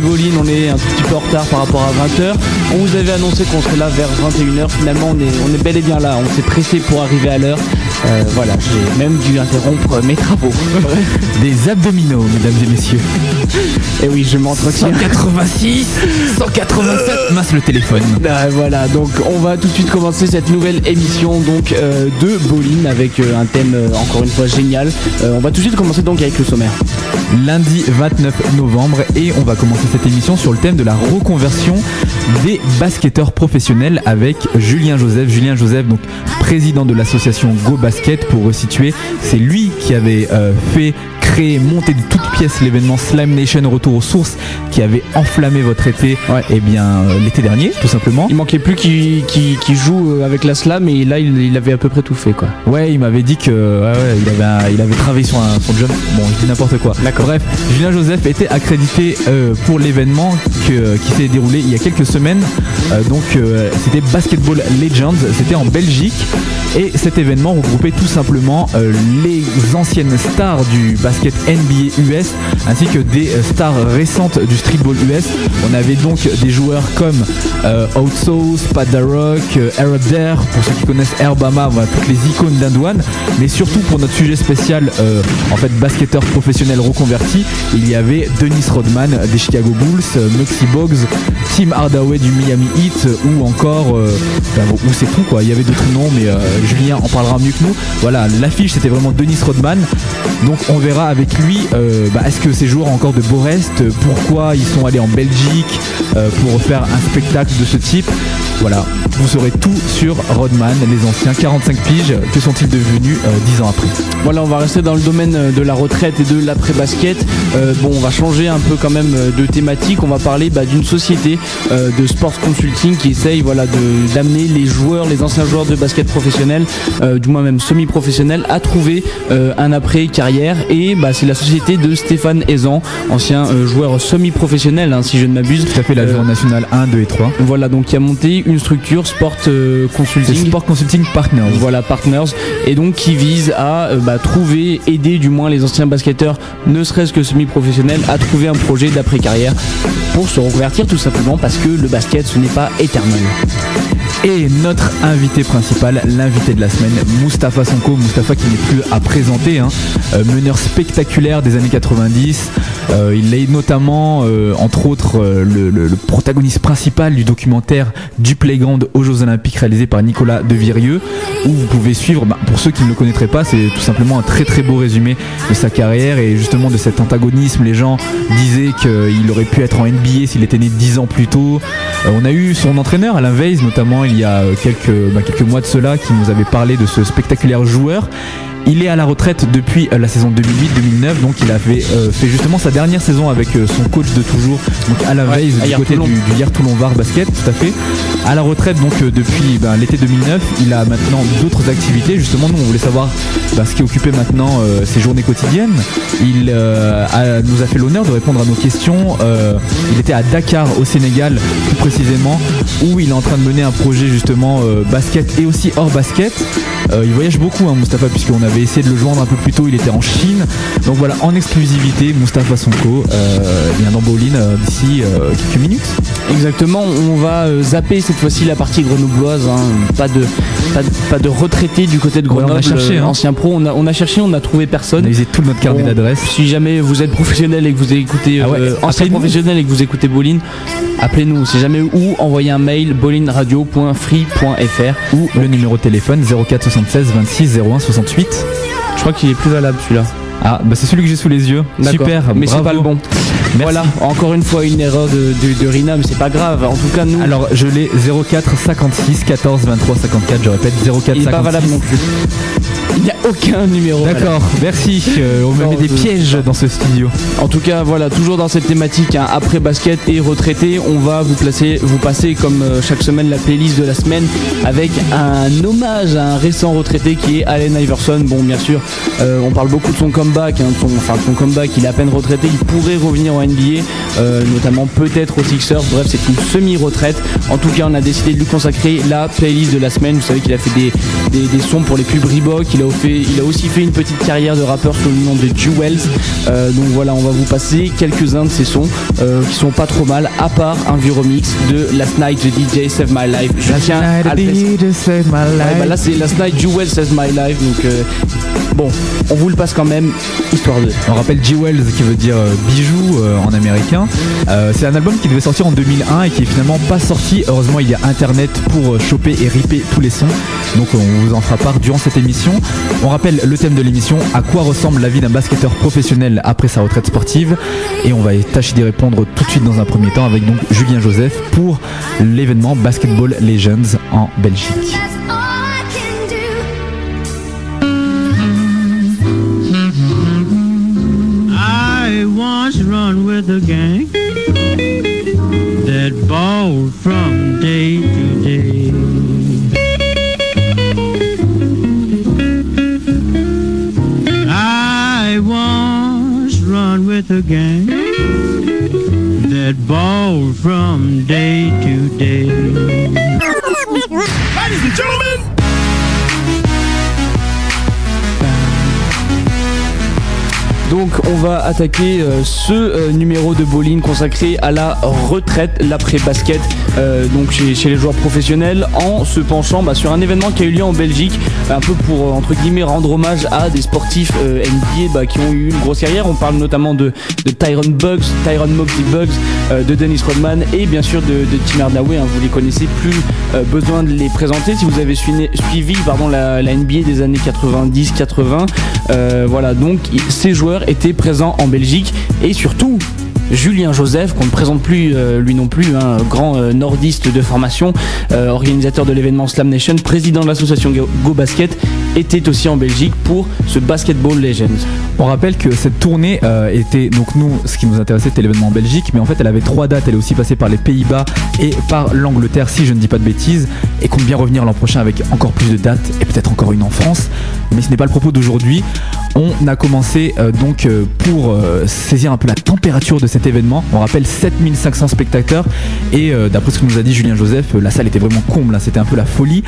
Boline, on est un petit peu en retard par rapport à 20h. On vous avait annoncé qu'on serait là vers 21h. Finalement, on est, on est bel et bien là. On s'est pressé pour arriver à l'heure. Euh, voilà, j'ai même dû interrompre mes travaux. Des abdominaux, mesdames et messieurs. Et oui, je m'entretiens. 186, 187, masse le téléphone. Ah, voilà, donc on va tout de suite commencer cette nouvelle émission donc euh, de Boline avec euh, un thème encore une fois génial. On va tout de suite commencer donc avec le sommaire. Lundi 29 novembre et on va commencer cette émission sur le thème de la reconversion des basketteurs professionnels avec Julien Joseph. Julien Joseph, donc président de l'association Go Basket pour resituer, c'est lui qui avait euh, fait créer, monter de toutes pièces l'événement Slam Nation Retour aux sources qui avait enflammé votre été et bien euh, l'été dernier tout simplement. Il manquait plus qu'il joue euh, avec la slam et là il, il avait à peu près tout fait quoi. Ouais, il m'avait dit que ouais, ouais, il, avait, un- il avait travaillé sur un, son job. Bon, je dis n'importe quoi. Bref, Julien Joseph était accrédité euh, pour l'événement qui s'est déroulé il y a quelques semaines. Euh, donc, c'était Basketball Legends. C'était en Belgique. Et cet événement regroupait tout simplement les anciennes stars du basket NBA US ainsi que des euh, stars récentes du streetball US. On avait donc des joueurs comme euh, Outsauce, Pat Darrock, euh, Arab Dare, pour ceux qui connaissent Herbama, voilà, toutes les icônes d'Indouane. Mais surtout pour notre sujet spécial, euh, en fait, basketteur professionnel reconverti, il y avait Dennis Rodman des Chicago Bulls, euh, Boggs, Tim Hardaway du Miami Heat, euh, ou encore, euh, bon, ou c'est tout quoi, il y avait d'autres noms, mais euh, Julien en parlera mieux que nous. Voilà, l'affiche c'était vraiment Dennis Rodman. Donc on verra avec lui, euh, bah, est-ce que ces joueurs ont encore de beaux restes, pourquoi ils sont allés en Belgique euh, pour faire un spectacle de ce type? Voilà, vous saurez tout sur Rodman, les anciens 45 piges, que sont-ils devenus euh, 10 ans après? Voilà, on va rester dans le domaine euh, de la retraite et de l'après-basket. Euh, bon, on va changer un peu quand même euh, de thématique. On va parler bah, d'une société euh, de sports consulting qui essaye voilà, d'amener les joueurs, les anciens joueurs de basket professionnels, euh, du moins même semi-professionnels, à trouver euh, un après-carrière. Et bah, c'est la société de Stéphane Aizan, ancien euh, joueur semi-professionnel, hein, si je ne m'abuse. Tout à fait, la Euh, joueur nationale 1, 2 et 3. Voilà, donc qui a monté une structure Sport euh, Consulting. Sport Consulting Partners. Voilà, Partners, et donc qui vise à bah, trouver, aider du moins les anciens basketteurs, ne serait-ce que semi-professionnels, à trouver un projet d'après-carrière pour se reconvertir tout simplement parce que le basket ce n'est pas éternel. Et notre invité principal, l'invité de la semaine, Mustapha Sonko. Mustapha qui n'est plus à présenter, hein. Euh, meneur spectaculaire des années 90. Euh, il est notamment, euh, entre autres, le protagoniste principal du documentaire du Playground aux Jeux Olympiques réalisé par Nicolas de Virieux, où vous pouvez suivre, bah, pour ceux qui ne le connaîtraient pas, c'est tout simplement un très très beau résumé de sa carrière et justement de cet antagonisme. Les gens disaient qu'il aurait pu être en NBA s'il était né 10 ans plus tôt. Euh, on a eu son entraîneur, Alain Weiss, notamment il y a euh, quelques, bah, quelques mois de cela, qui nous avait parlé de ce spectaculaire joueur. Il est à la retraite depuis euh, la saison 2008-2009, donc il a fait, euh, fait justement sa dernière saison avec euh, son coach de toujours, donc Alain Ouais, Weiss, à du côté du, Toulon. du Hier Toulon Var Basket, tout à fait. À la retraite donc euh, depuis ben, l'été 2009, il a maintenant d'autres activités. Justement, nous on voulait savoir ben, ce qui occupait maintenant ses journées quotidiennes. Il a- nous a fait l'honneur de répondre à nos questions. Il était à Dakar au Sénégal, plus précisément, où il est en train de mener un projet justement euh, basket et aussi hors basket. Euh, il voyage beaucoup, hein, Mustapha, puisqu'on avait essayé de le joindre un peu plus tôt. Il était en Chine. Donc voilà, en exclusivité, Mustapha Sonko euh, vient dans Bolin euh, d'ici euh, quelques minutes. Exactement, on va zapper cette fois-ci la partie grenobloise, hein. pas, de, pas, de, pas de retraités du côté de Ouais, on a Grenoble, cherché, hein. ancien pro, on a, on a cherché, on a trouvé On personne. a usé tout notre carnet Bon, d'adresses. Si jamais vous êtes professionnel et que vous écoutez, Ah ouais, ancien professionnel et que vous écoutez Bolin, appelez-nous. Si jamais ou envoyez un mail bolinradio.free.fr. ou le numéro de téléphone 04 76 26 01 68. Je crois qu'il est plus valable celui-là. Ah, bah c'est celui que j'ai sous les yeux. Super, mais c'est pas le bon. Merci. Voilà, encore une fois une erreur de, de, de Rina, mais c'est pas grave. En tout cas, nous, Alors je l'ai 04 56 14 23 54, je répète 04 il n'est pas 56. valable non plus. Il n'y a aucun numéro. D'accord, merci. Euh, on me met des pièges dans ce studio. En tout cas, voilà, toujours dans cette thématique, hein, après basket et retraité, on va vous placer, vous passer comme euh, chaque semaine la playlist de la semaine avec un hommage à un récent retraité qui est Allen Iverson. Bon, bien sûr, euh, on parle beaucoup de son comeback, hein, son, enfin son comeback. Il est à peine retraité, il pourrait revenir en NBA, notamment peut-être aux Sixers. Bref, c'est une semi-retraite. En tout cas, on a décidé de lui consacrer la playlist de la semaine. Vous savez qu'il a fait des, des, des sons pour les pubs Reebok il a, fait, il a aussi fait une petite carrière de rappeur sous le nom de Jewels. donc voilà, on va vous passer quelques-uns de ses sons qui sont pas trop mal, à part un vieux remix de Last Night the DJ Save My Life. Je tiens à bah là c'est Last Night Jewels Save My Life, donc bon, on vous le passe quand même, histoire de. On rappelle Jewels qui veut dire bijou en américain. c'est un album qui devait sortir en 2001 et qui est finalement pas sorti. Heureusement, il y a internet pour choper et ripper tous les sons. Donc on vous en fera part durant cette émission. On rappelle le thème de l'émission, à quoi ressemble la vie d'un basketteur professionnel après sa retraite sportive? Et on va tâcher d'y répondre tout de suite dans un premier temps avec donc Julien Joseph pour l'événement Basketball Legends en Belgique. Ball from on va attaquer euh, ce euh, numéro de bowling consacré à la retraite, l'après-basket, euh, donc chez, les joueurs professionnels, en se penchant bah, sur un événement qui a eu lieu en Belgique, un peu pour entre guillemets rendre hommage à des sportifs NBA qui ont eu une grosse carrière. On parle notamment de, de Tyron Bugs, Tyron Moxie Bugs, de Dennis Rodman et bien sûr de, Tim Hardaway. Hein, vous les connaissez, plus besoin de les présenter. Si vous avez suivi, pardon, la, la, NBA des années 90-80, voilà donc ces joueurs était présent en Belgique et surtout Julien Joseph, qu'on ne présente plus euh, lui non plus, un grand euh, nordiste de formation, euh, organisateur de l'événement Slam Nation, président de l'association Go Basket, était aussi en Belgique pour ce Basketball Legends. On rappelle que cette tournée était, donc nous, ce qui nous intéressait c'était l'événement en Belgique, mais en fait elle avait trois dates, elle est aussi passée par les Pays-Bas et par l'Angleterre, si je ne dis pas de bêtises, et compte bien revenir l'an prochain avec encore plus de dates et peut-être encore une en France. Mais ce n'est pas le propos d'aujourd'hui. On a commencé donc pour saisir un peu la température de cette événement. On rappelle 7500 spectateurs et euh, d'après ce que nous a dit Julien Joseph, euh, la salle était vraiment comble, hein. c'était un peu la folie.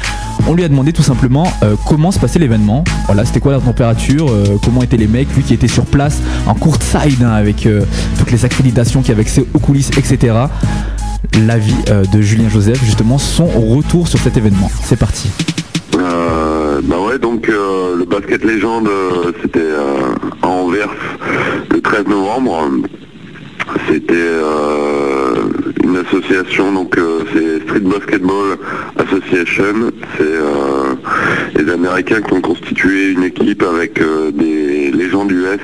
On lui a demandé tout simplement euh, comment se passait l'événement. Voilà, c'était quoi la température, comment étaient les mecs, lui qui était sur place en courtside hein, avec toutes les accréditations qui avec ses coulisses, etc. L'avis de Julien Joseph, justement, son retour sur cet événement. C'est parti. bah ouais, donc basket légende, c'était à Anvers le 13 novembre. C'était euh, une association, donc euh, c'est Street Basketball Association. C'est euh, les Américains qui ont constitué une équipe avec des légendes US,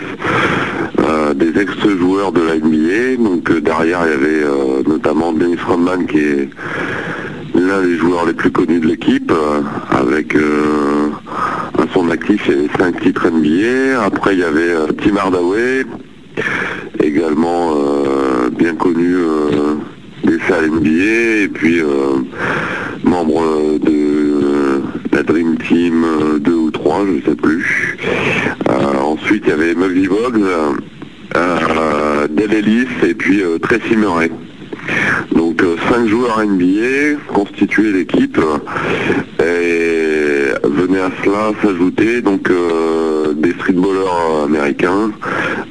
des ex-joueurs de la NBA. Donc derrière il y avait notamment Dennis Rodman qui est l'un des joueurs les plus connus de l'équipe, avec actif, il y avait 5 titres NBA. Après il y avait Tim Hardaway, également euh, bien connu euh, des salles NBA et puis euh, membre de la Dream Team 2 ou 3, je ne sais plus. ensuite il y avait Muggy Boggs, Dale Ellis et puis Tracy Murray. Donc 5 joueurs NBA constituaient l'équipe à cela s'ajouter donc des streetballers américains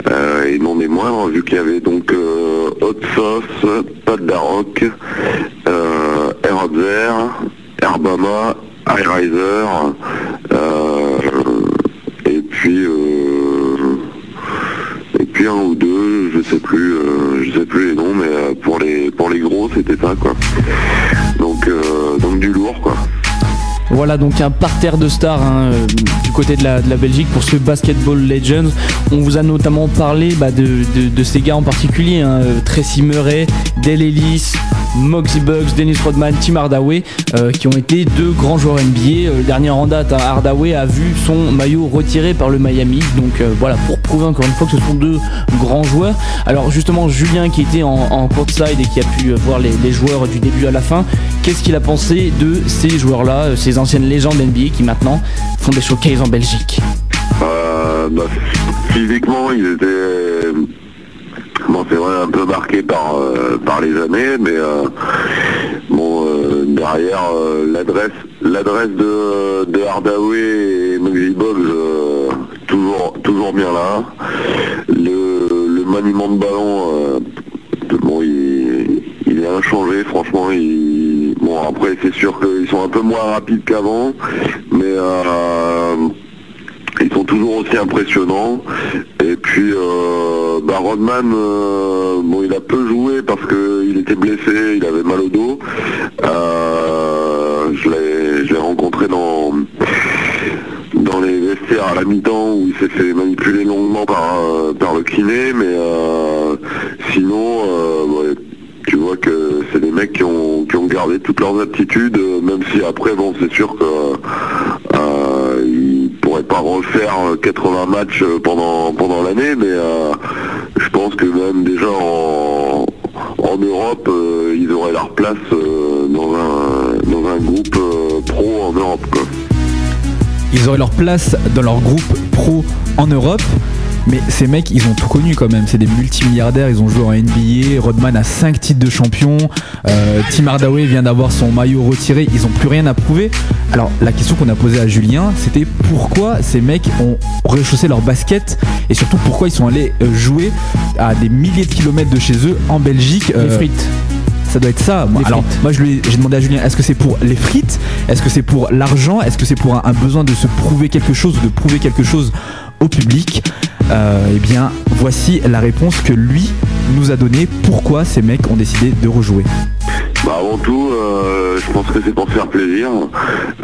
euh, et non des moindres, vu qu'il y avait donc euh, Hot Sauce, Pat Darrock, euh, Herbama, High Riser, euh, et puis et puis un ou deux, je sais plus, je sais plus les noms, mais pour les pour les gros c'était ça quoi. Donc donc du lourd quoi. Voilà donc un parterre de stars hein, euh, du côté de la, Belgique pour ce Basketball Legends. On vous a notamment parlé bah, de, ces gars en particulier, hein, euh, Tracy Murray, Dale Ellis, Moxie Bugs, Dennis Rodman, Tim Hardaway, euh, qui ont été deux grands joueurs NBA. le dernier en date, hein, Hardaway a vu son maillot retiré par le Miami. Donc voilà, pour prouver encore une fois que ce sont deux grands joueurs. Alors justement, Julien qui était en, en et qui a pu voir les, joueurs du début à la fin, qu'est-ce qu'il a pensé de ces joueurs-là, ces anciennes légendes NBA qui maintenant font des showcases en Belgique? Euh, bah, Physiquement, ils étaient bon, c'est vrai un peu marqué par, euh, par les années, mais euh, bon derrière l'adresse l'adresse de, de Hardaway et Muggsy Box toujours, toujours bien là. Le, maniement de ballon, bon, il, il, est inchangé, franchement. Il, bon, après, c'est sûr qu'ils sont un peu moins rapides qu'avant, mais ils sont toujours aussi impressionnants. Et puis euh, bah Rodman, euh, bon il a peu joué parce qu'il était blessé, il avait mal au dos. Euh, je l'ai rencontré dans dans les vestiaires à la mi-temps où il s'est fait manipuler longuement par, par le kiné, mais sinon tu vois que c'est des mecs qui ont, qui ont gardé toutes leurs aptitudes, même si après bon c'est sûr que pourrait pas refaire 80 euh, matchs euh, pendant, pendant l'année, mais euh, je pense que même déjà en, Europe, ils auraient leur place dans, un, dans un groupe pro en Europe. Ils auraient leur place dans leur groupe pro en Europe. Mais ces mecs, ils ont tout connu quand même. C'est des multimilliardaires. Ils ont joué en NBA. Rodman a 5 titres de champion. Euh, Tim Hardaway vient d'avoir son maillot retiré. Ils ont plus rien à prouver. Alors, la question qu'on a posée à Julien, c'était pourquoi ces mecs ont rechaussé leur basket et surtout pourquoi ils sont allés euh, jouer à des milliers de kilomètres de chez eux en Belgique. Les euh, frites ça doit être ça. alors, moi, j'ai demandé à Julien, est-ce que c'est pour les frites? Est-ce que c'est pour l'argent? Est-ce que c'est pour un, besoin de se prouver quelque chose ou de prouver quelque chose au public? Eh bien, voici la réponse que lui nous a donnée. Pourquoi ces mecs ont décidé de rejouer bah avant tout, euh, je pense que c'est pour faire plaisir.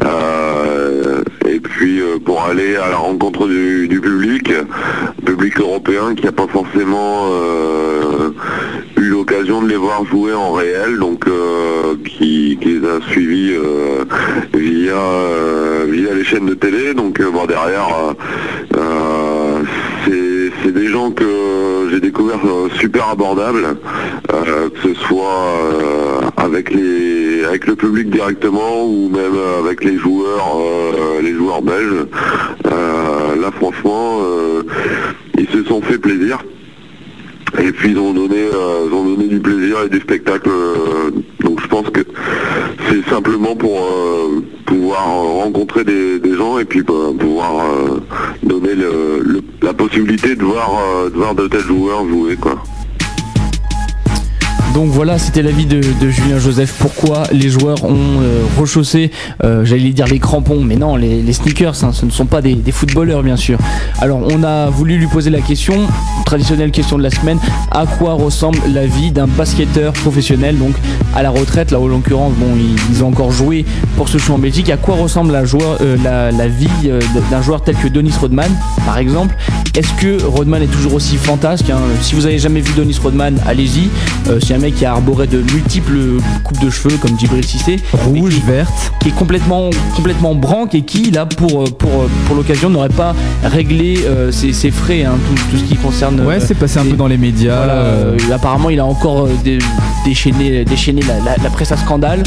Euh, et puis pour aller à la rencontre du, public, public européen qui n'a pas forcément eu l'occasion de les voir jouer en réel, donc qui, les a suivis via, via les chaînes de télé. Donc bon, derrière, c'est des gens que j'ai découvert euh, super abordables, euh, que ce soit euh, avec les avec le public directement ou même avec les joueurs les joueurs belges. là franchement ils se sont fait plaisir. Et puis ils ont donné, ont donné du plaisir et du spectacle. Je pense que c'est simplement pour pouvoir rencontrer des, gens et puis bah, pouvoir donner la possibilité de voir, euh, de voir de tels joueurs jouer quoi. Donc voilà, c'était l'avis de, Julien Joseph. Pourquoi les joueurs ont euh, rechaussé, euh, j'allais dire les crampons, mais non, les, sneakers, hein, ce ne sont pas des, footballeurs bien sûr. Alors on a voulu lui poser la question, traditionnelle question de la semaine, à quoi ressemble la vie d'un basketteur professionnel, donc à la retraite, là en l'occurrence, bon, ils, ont encore joué pour ce show en Belgique. À quoi ressemble la, euh, vie d'un joueur tel que Denis Rodman, par exemple? Est-ce que Rodman est toujours aussi fantasque hein? Si vous avez jamais vu Denis Rodman, allez-y mec qui a arboré de multiples coupes de cheveux comme Djibril Cissé. Rouge, verte. Qui est complètement, complètement branque et qui, là, pour, pour, pour l'occasion, n'aurait pas réglé euh, ses, frais, hein, tout, ce qui concerne. Ouais, c'est passé un peu dans les médias. Euh, apparemment, il a encore euh, déchaîné, déchaîné la, presse à scandale.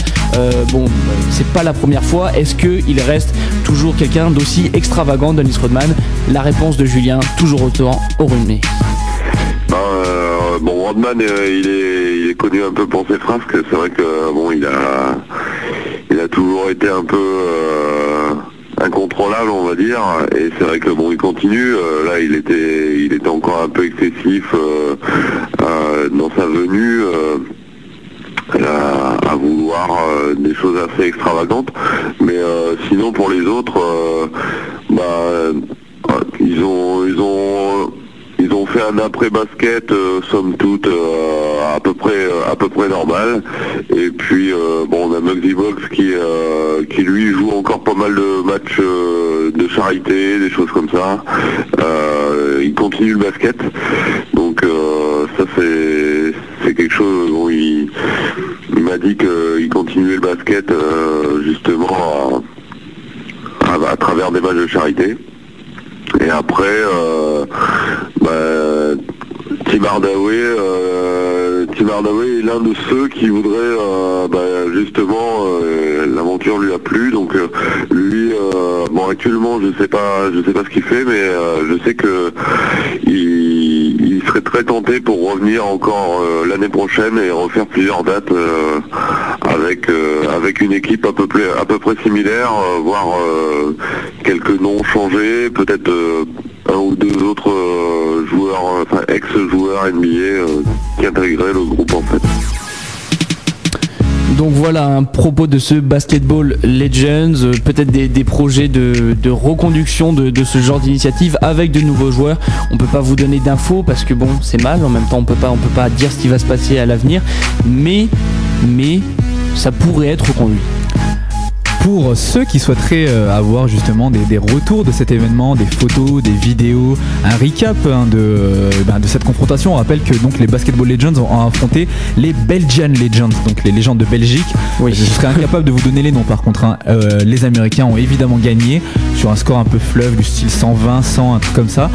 bon, c'est pas la première fois. Est-ce qu'il reste toujours quelqu'un d'aussi extravagant, Denis Rodman? La réponse de Julien, toujours autant au rugby. Bon, Rodman, il est connu un peu pour ses frasques. C'est vrai que bon, il a, il a toujours été un peu euh, incontrôlable, on va dire. Et c'est vrai que bon, il continue. Euh, là, il était, il était encore un peu excessif euh, dans sa venue. À, vouloir des choses assez extravagantes mais sinon pour les autres bah, ils ont ils ont ils ont fait un après-basket, euh, somme toute, euh, à peu près euh, à peu près normal. Et puis bon, on a Muggsy Box qui qui lui joue encore pas mal de matchs de charité, des choses comme ça. il continue le basket. Donc ça c'est quelque chose où il, m'a dit qu'il continuait le basket justement à travers des matchs de charité. Et après, euh, bah, euh, est l'un de ceux qui voudraient euh, bah, justement euh, l'aventure lui a plu. Donc lui bon actuellement je sais pas je sais pas ce qu'il fait mais je sais que il, serait très tenté pour revenir encore l'année prochaine et refaire plusieurs dates avec avec une équipe à peu près à peu près similaire, voire quelques noms changés, peut-être un ou deux autres joueurs, enfin ex-joueurs NBA qui intégraient le groupe en fait. Donc voilà un propos de ce Basketball Legends, euh, peut-être des, projets de, reconduction de, ce genre d'initiative avec de nouveaux joueurs. On peut pas vous donner d'infos parce que bon c'est mal, en même temps on peut pas peut pas dire ce qui va se passer à l'avenir, mais mais ça pourrait être reconduit pour ceux qui souhaiteraient euh, avoir justement des, retours de cet événement, des photos, des vidéos, un recap hein, euh, ben, de, cette confrontation. On rappelle que donc les Basketball Legends ont affronté les Belgian Legends, donc les légendes de Belgique. Je serais incapable de vous donner les noms par contre. Hein. Euh, les Américains ont évidemment gagné sur un score un peu fleuve du style 120, 100, un truc comme ça.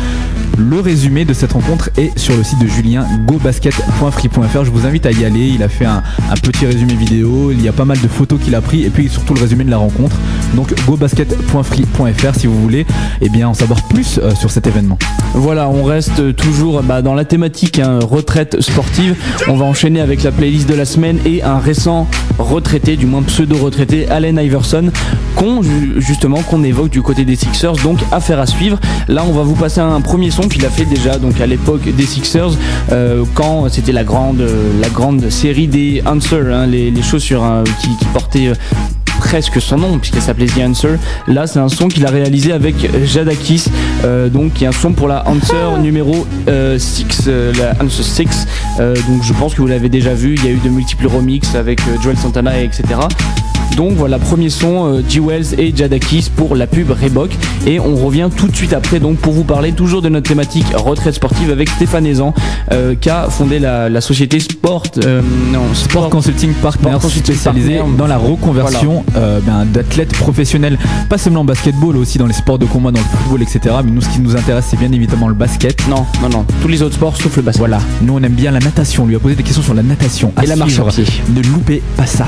Le résumé de cette rencontre est sur le site de Julien, gobasket.free.fr. Je vous invite à y aller. Il a fait un, petit résumé vidéo. Il y a pas mal de photos qu'il a pris et puis surtout le résumé de la rencontre. Donc gobasket.free.fr si vous voulez eh en savoir plus euh, sur cet événement. Voilà, on reste toujours bah, dans la thématique hein, retraite sportive. On va enchaîner avec la playlist de la semaine et un récent retraité, du moins pseudo-retraité, Allen Iverson, qu'on justement qu'on évoque du côté des Sixers. Donc affaire à suivre. Là, on va vous passer un premier son qu'il a fait déjà donc à l'époque des Sixers euh, quand c'était la grande la grande série des Answers, hein, les, chaussures hein, qui, qui portaient presque son nom puisqu'elle s'appelait The Answer. Là, c'est un son qu'il a réalisé avec Jadakis, euh, donc qui est un son pour la Answer ah. numéro 6, euh, euh, la Answer 6. donc je pense que vous l'avez déjà vu. Il y a eu de multiples remixes avec Joel Santana, etc. Donc voilà, premier son, euh, G. Wells et Jadakis pour la pub Reebok. Et on revient tout de suite après donc pour vous parler toujours de notre thématique retraite sportive avec Stéphane Ezan euh, qui a fondé la, société Sport, euh, Sport, Consulting Partners spécialisé dans la reconversion ben, d'athlètes professionnels, pas seulement en basketball, aussi dans les sports de combat, dans le football, etc. Mais nous, ce qui nous intéresse, c'est bien évidemment le basket. Non, non, non, tous les autres sports sauf le basket. Voilà, nous on aime bien la natation. On lui a posé des questions sur la natation. et la marche à pied. Ne loupez pas ça.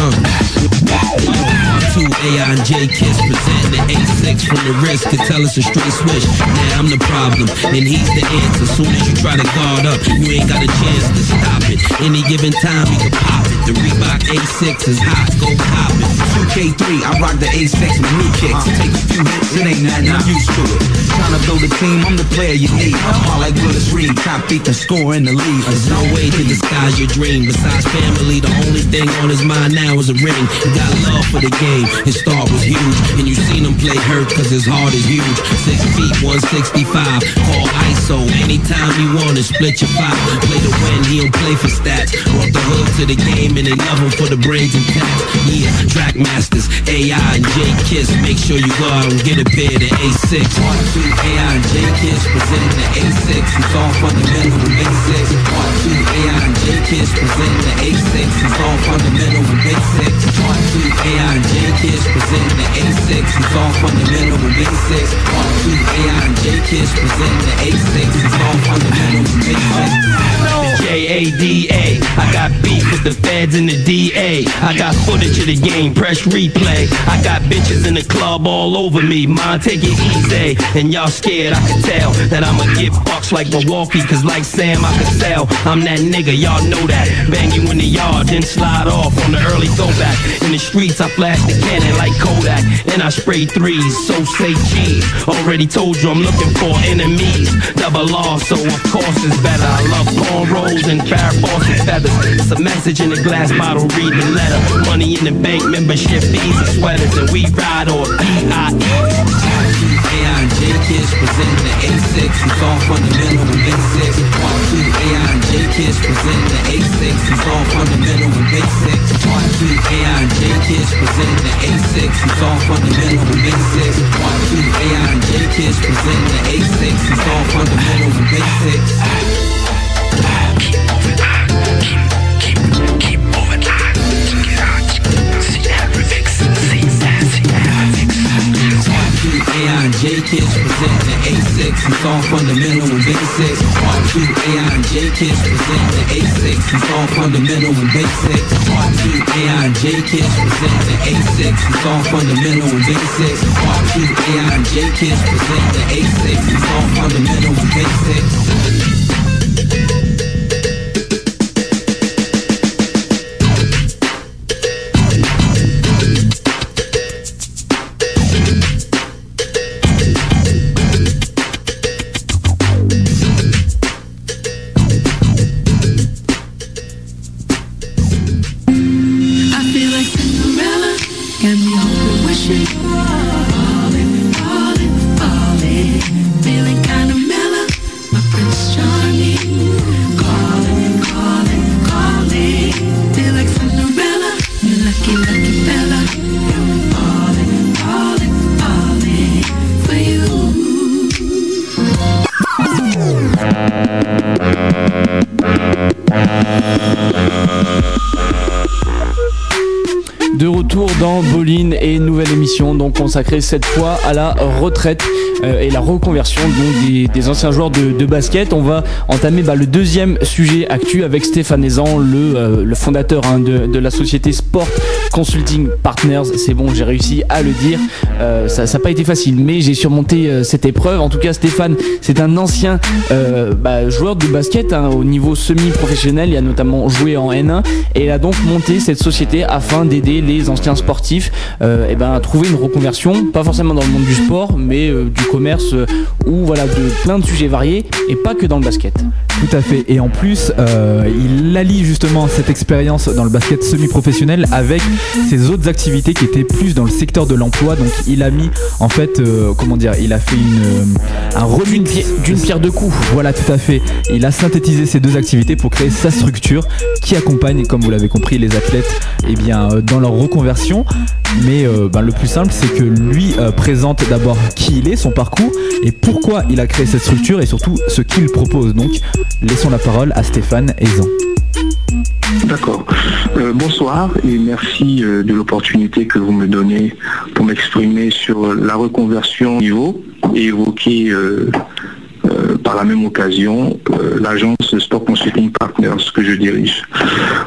Two AI and J Kiss presenting the A6 from the wrist could tell us a straight switch. Now I'm the problem, and he's the answer. Soon as you try to guard up, you ain't got a chance to stop it. Any given time, you can pop it. The Reebok A6 is hot, go pop it. 2K3, I rock the A6 with new kicks. Take a few hits, it ain't nothing, I'm used to it. Trying to build a team, I'm the player you need. All like Willis Reed, top beat the score in the league. There's no way to disguise your dream. Besides family, the only thing on his mind now was a ring. Got love for the game. His star was huge. And you seen him play hurt cause his heart is huge. Six feet, 165. Call ISO. Anytime you wanna split your five. Play to win, he don't play for stats. Brought the hood to the game and they love him for the brains and cats. Yeah, track masters, AI and J Kiss. Make sure you go out and get a pair to A6. Part 2, AI and J Kiss presenting the A6. It's all fundamental with A6. Part 2, AI and J Kiss presenting the A6. It's all fundamental with A6 basics. Part two, AI and Kids presenting the A6. It's all fundamental and basics. One two, A I J and Kids presenting the A6. It's all fundamental and basics. J-A-D-A. I got beef with the feds and the DA. I got footage of the game, press replay. I got bitches in the club all over me. Mine, take it easy. And y'all scared, I can tell that I'ma get fucks like Milwaukee. Cause like Sam, I can sell. I'm that nigga, y'all know that. Bang you in the yard, then slide off on the early throwback. In the streets, I flash the cannon like Kodak. And I spray threes, so say cheese. Already told you I'm looking for enemies. Double R, so of course it's better. I love cornrows and Farrah Fawcett feathers. It's a message in a glass bottle, read the letter. Money in the bank, membership fees and sweaters, and we ride or B-I-E. AI and J Kiss presenting the A6. It's all fundamental and basic. Part two, AI and J Kiss presenting the A6. It's all fundamental and basic. Part two, AI and J Kiss presenting the A6. It's all fundamental and basic. Part two, AI and J Kiss presenting the A6. It's all fundamental and basic. J J kids present the A6. It's all fundamental and basic. Part two AI and J kids present the A6. It's all fundamental and basic. Part two AI and J kids present the A6. It's all fundamental and basic. Part two AI and J kids present the A6. It's all fundamental and basic. donc consacrée cette fois à la retraite euh, et la reconversion des, anciens joueurs de, basket. On va entamer bah, le deuxième sujet actu avec Stéphane Ezan, le, euh, fondateur hein, de, la société Sport Consulting Partners. C'est bon, j'ai réussi à le dire. Euh, ça n'a pas été facile, mais j'ai surmonté cette épreuve. En tout cas, Stéphane, c'est un ancien bah, joueur de basket hein, au niveau semi-professionnel. Il a notamment joué en N1 et il a donc monté cette société afin d'aider les anciens sportifs et ben, à trouver une reconversion, pas forcément dans le monde du sport, mais du commerce euh, ou voilà de plein de sujets variés et pas que dans le basket. Tout à fait. Et en plus, euh, il allie justement cette expérience dans le basket semi-professionnel avec ses autres activités qui étaient plus dans le secteur de l'emploi. Donc il a mis en fait, euh, comment dire, il a fait une, un remix d'une pierre deux coups. Voilà, tout à fait. Il a synthétisé ces deux activités pour créer sa structure qui accompagne, comme vous l'avez compris, les athlètes et eh bien, dans leur reconversion. Mais ben, le plus simple, c'est que lui présente d'abord qui il est, son parcours et pourquoi il a créé cette structure et surtout ce qu'il propose. Donc, laissons la parole à Stéphane Aizan. D'accord. Euh, bonsoir et merci euh, de l'opportunité que vous me donnez pour m'exprimer sur la reconversion niveau et évoquer euh, par la même occasion l'agence Sport Consulting Partners que je dirige.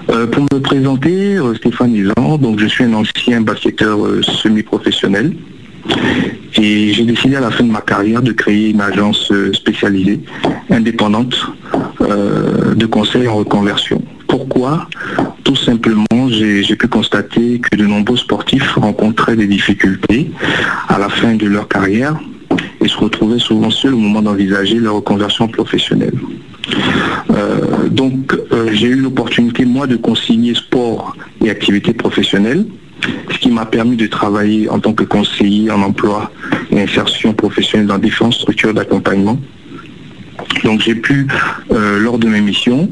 pour me présenter, Stéphane Aizan, donc je suis un ancien basketteur semi-professionnel. Et j'ai décidé à la fin de ma carrière de créer une agence euh, spécialisée, indépendante, euh, de conseil en reconversion. Pourquoi? Tout simplement, j'ai pu constater que de nombreux sportifs rencontraient des difficultés à la fin de leur carrière et se retrouvaient souvent seuls au moment d'envisager leur reconversion professionnelle. Euh, donc j'ai eu l'opportunité moi de consigner sport et activités professionnelles ce qui m'a permis de travailler en tant que conseiller en emploi et insertion professionnelle dans différentes structures d'accompagnement. Donc j'ai pu, euh, lors de mes missions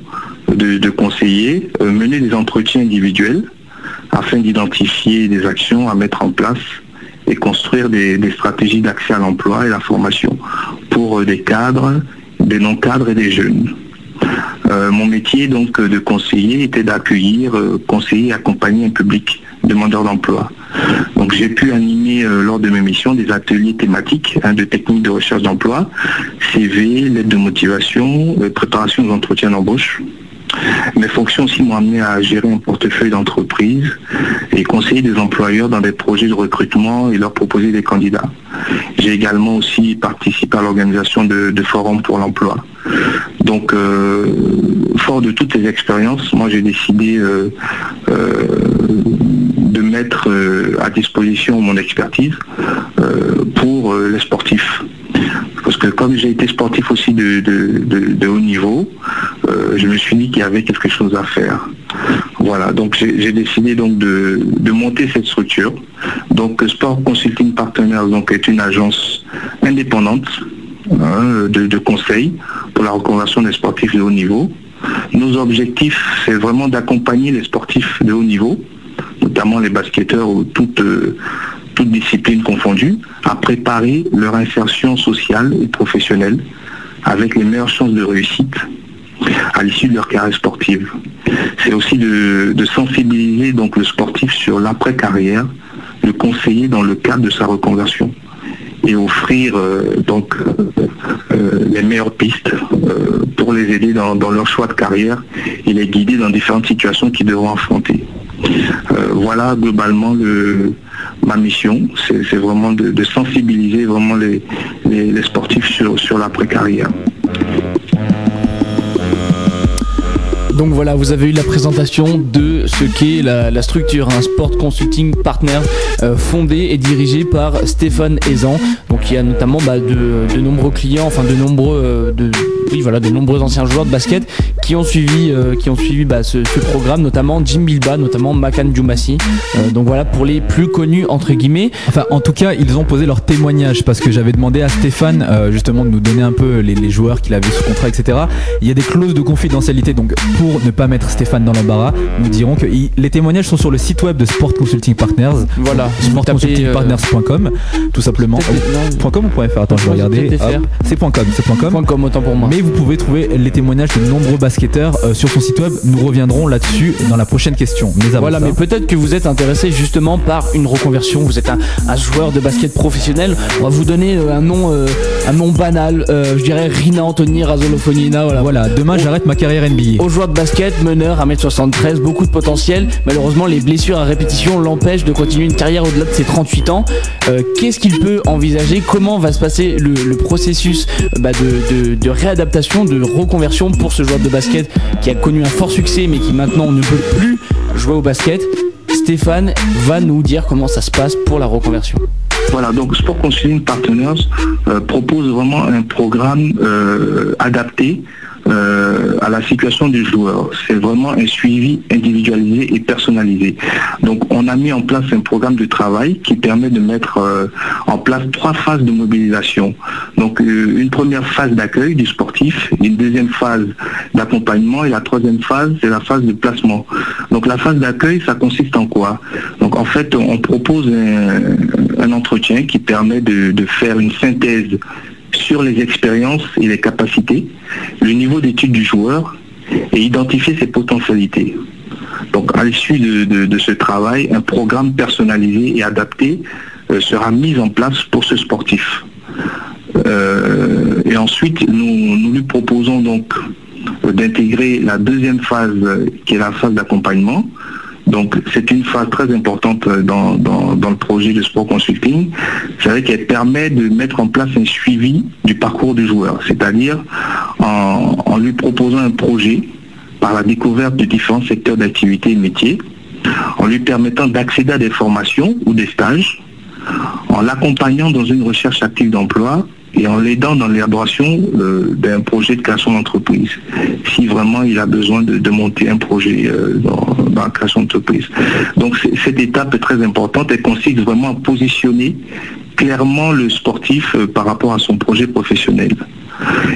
de, conseiller, euh, mener des entretiens individuels afin d'identifier des actions à mettre en place et construire des, stratégies d'accès à l'emploi et la formation pour euh, des cadres, des non-cadres et des jeunes. mon métier donc de conseiller était d'accueillir, conseiller et accompagner un public demandeurs d'emploi. Donc j'ai pu animer euh, lors de mes missions des ateliers thématiques hein, de techniques de recherche d'emploi, CV, lettre de motivation, euh, préparation des entretiens d'embauche. Mes fonctions aussi m'ont amené à gérer un portefeuille d'entreprise et conseiller des employeurs dans des projets de recrutement et leur proposer des candidats. J'ai également aussi participé à l'organisation de, forums pour l'emploi. Donc, euh, fort de toutes ces expériences, moi j'ai décidé de mettre euh, à disposition mon expertise euh, pour euh, les sportifs. Parce que comme j'ai été sportif aussi de, haut niveau, je me suis dit qu'il y avait quelque chose à faire. Voilà, donc j'ai décidé donc de, monter cette structure. Donc Sport Consulting Partners donc, est une agence indépendante hein, de, de conseil pour la reconversion des sportifs de haut niveau. Nos objectifs, c'est vraiment d'accompagner les sportifs de haut niveau notamment les basketteurs ou toutes, euh, disciplines confondues, à préparer leur insertion sociale et professionnelle avec les meilleures chances de réussite à l'issue de leur carrière sportive. C'est aussi de, sensibiliser donc le sportif sur l'après-carrière, le conseiller dans le cadre de sa reconversion et offrir donc les meilleures pistes pour les aider dans, leur choix de carrière et les guider dans différentes situations qu'ils devront affronter. Voilà globalement le, ma mission, c'est vraiment de, sensibiliser vraiment les, sportifs sur, sur l'après-carrière. Donc voilà, vous avez eu la présentation de ce qu'est la, structure, un Sport Consulting Partner euh, fondé et dirigé par Stéphane Ezan. Donc il y a notamment bah, de, nombreux clients, enfin de nombreux, euh, de, oui, voilà, de nombreux anciens joueurs de basket qui ont suivi, euh, qui ont suivi bah, ce, programme, notamment Jim Bilba, notamment Makan Djoumassi. donc voilà pour les plus connus entre guillemets. Enfin, en tout cas, ils ont posé leur témoignage parce que j'avais demandé à Stéphane justement de nous donner un peu les, les joueurs qu'il avait sous contrat, etc. Il y a des clauses de confidentialité, donc pour ne pas mettre Stéphane dans l'embarras, nous dirons que les témoignages sont sur le site web de Sport Consulting Partners. Voilà, sportconsultingpartners.com, tout simplement. .com ou .fr Attends, je vais regarder. C'est .com, c'est .com. .com autant pour moi. Mais vous pouvez trouver les témoignages de nombreux basketteurs euh, sur son site web. Nous reviendrons là-dessus dans la prochaine question. Mais voilà, mais peut-être que vous êtes intéressé justement par une reconversion. Vous êtes un, joueur de basket professionnel. On va vous donner euh, un nom, euh, un nom banal. je dirais Rina Anthony Razolofonina. Voilà. voilà. Demain, j'arrête ma carrière NBA. Au joueur de basket, meneur, 1m73, beaucoup de potentiel. Malheureusement, les blessures à répétition l'empêchent de continuer une carrière au-delà de ses 38 ans. Qu'est-ce qu'il peut envisager? Comment va se passer le, processus bah, de, réadaptation, de reconversion pour ce joueur de basket qui a connu un fort succès mais qui maintenant ne peut plus jouer au basket? Stéphane va nous dire comment ça se passe pour la reconversion. Voilà, donc Sport Consulting Partners euh, propose vraiment un programme euh, adapté euh, à la situation du joueur. C'est vraiment un suivi individualisé et personnalisé. Donc on a mis en place un programme de travail qui permet de mettre euh, en place trois phases de mobilisation. Donc euh, une première phase d'accueil du sportif, une deuxième phase d'accompagnement et la troisième phase, c'est la phase de placement. Donc la phase d'accueil, ça consiste en quoi? Donc en fait, on propose un, entretien qui permet de, de faire une synthèse sur les expériences et les capacités, le niveau d'étude du joueur et identifier ses potentialités. Donc à l'issue de, ce travail, un programme personnalisé et adapté euh, sera mis en place pour ce sportif. Euh, et ensuite, nous, nous, lui proposons donc d'intégrer la deuxième phase qui est la phase d'accompagnement, donc c'est une phase très importante dans, le projet de sport consulting. C'est vrai qu'elle permet de mettre en place un suivi du parcours du joueur, c'est-à-dire en, lui proposant un projet par la découverte de différents secteurs d'activité et métiers, en lui permettant d'accéder à des formations ou des stages, en l'accompagnant dans une recherche active d'emploi et en l'aidant dans l'élaboration euh, d'un projet de création d'entreprise, si vraiment il a besoin de, monter un projet euh, dans, la création d'entreprise. Donc cette étape est très importante, elle consiste vraiment à positionner clairement le sportif euh, par rapport à son projet professionnel.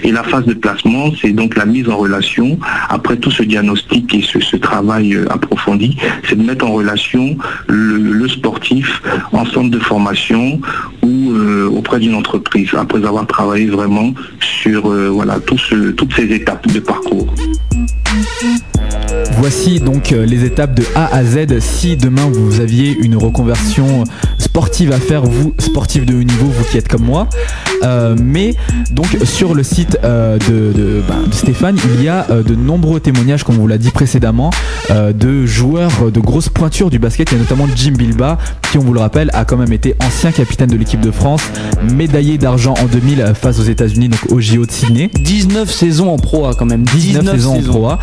Et la phase de placement, c'est donc la mise en relation, après tout ce diagnostic et ce, travail euh, approfondi, c'est de mettre en relation le, sportif en centre de formation ou euh, auprès d'une entreprise, après avoir travaillé vraiment sur voilà, toutes ces étapes de parcours. Voici donc les étapes de A à Z. Si demain vous aviez une reconversion sportive à faire, vous, sportif de haut niveau, vous qui êtes comme moi. mais donc sur le site euh, bah, de, Stéphane, il y a euh, de nombreux témoignages, comme on vous l'a dit précédemment, euh, de joueurs de grosses pointures du basket. Il y a notamment Jim Bilba, qui, on vous le rappelle, a quand même été ancien capitaine de l'équipe de France, médaillé d'argent en 2000 face aux États-Unis, donc au JO de Sydney. 19 saisons en Pro A quand même. 19, saisons, en Pro A.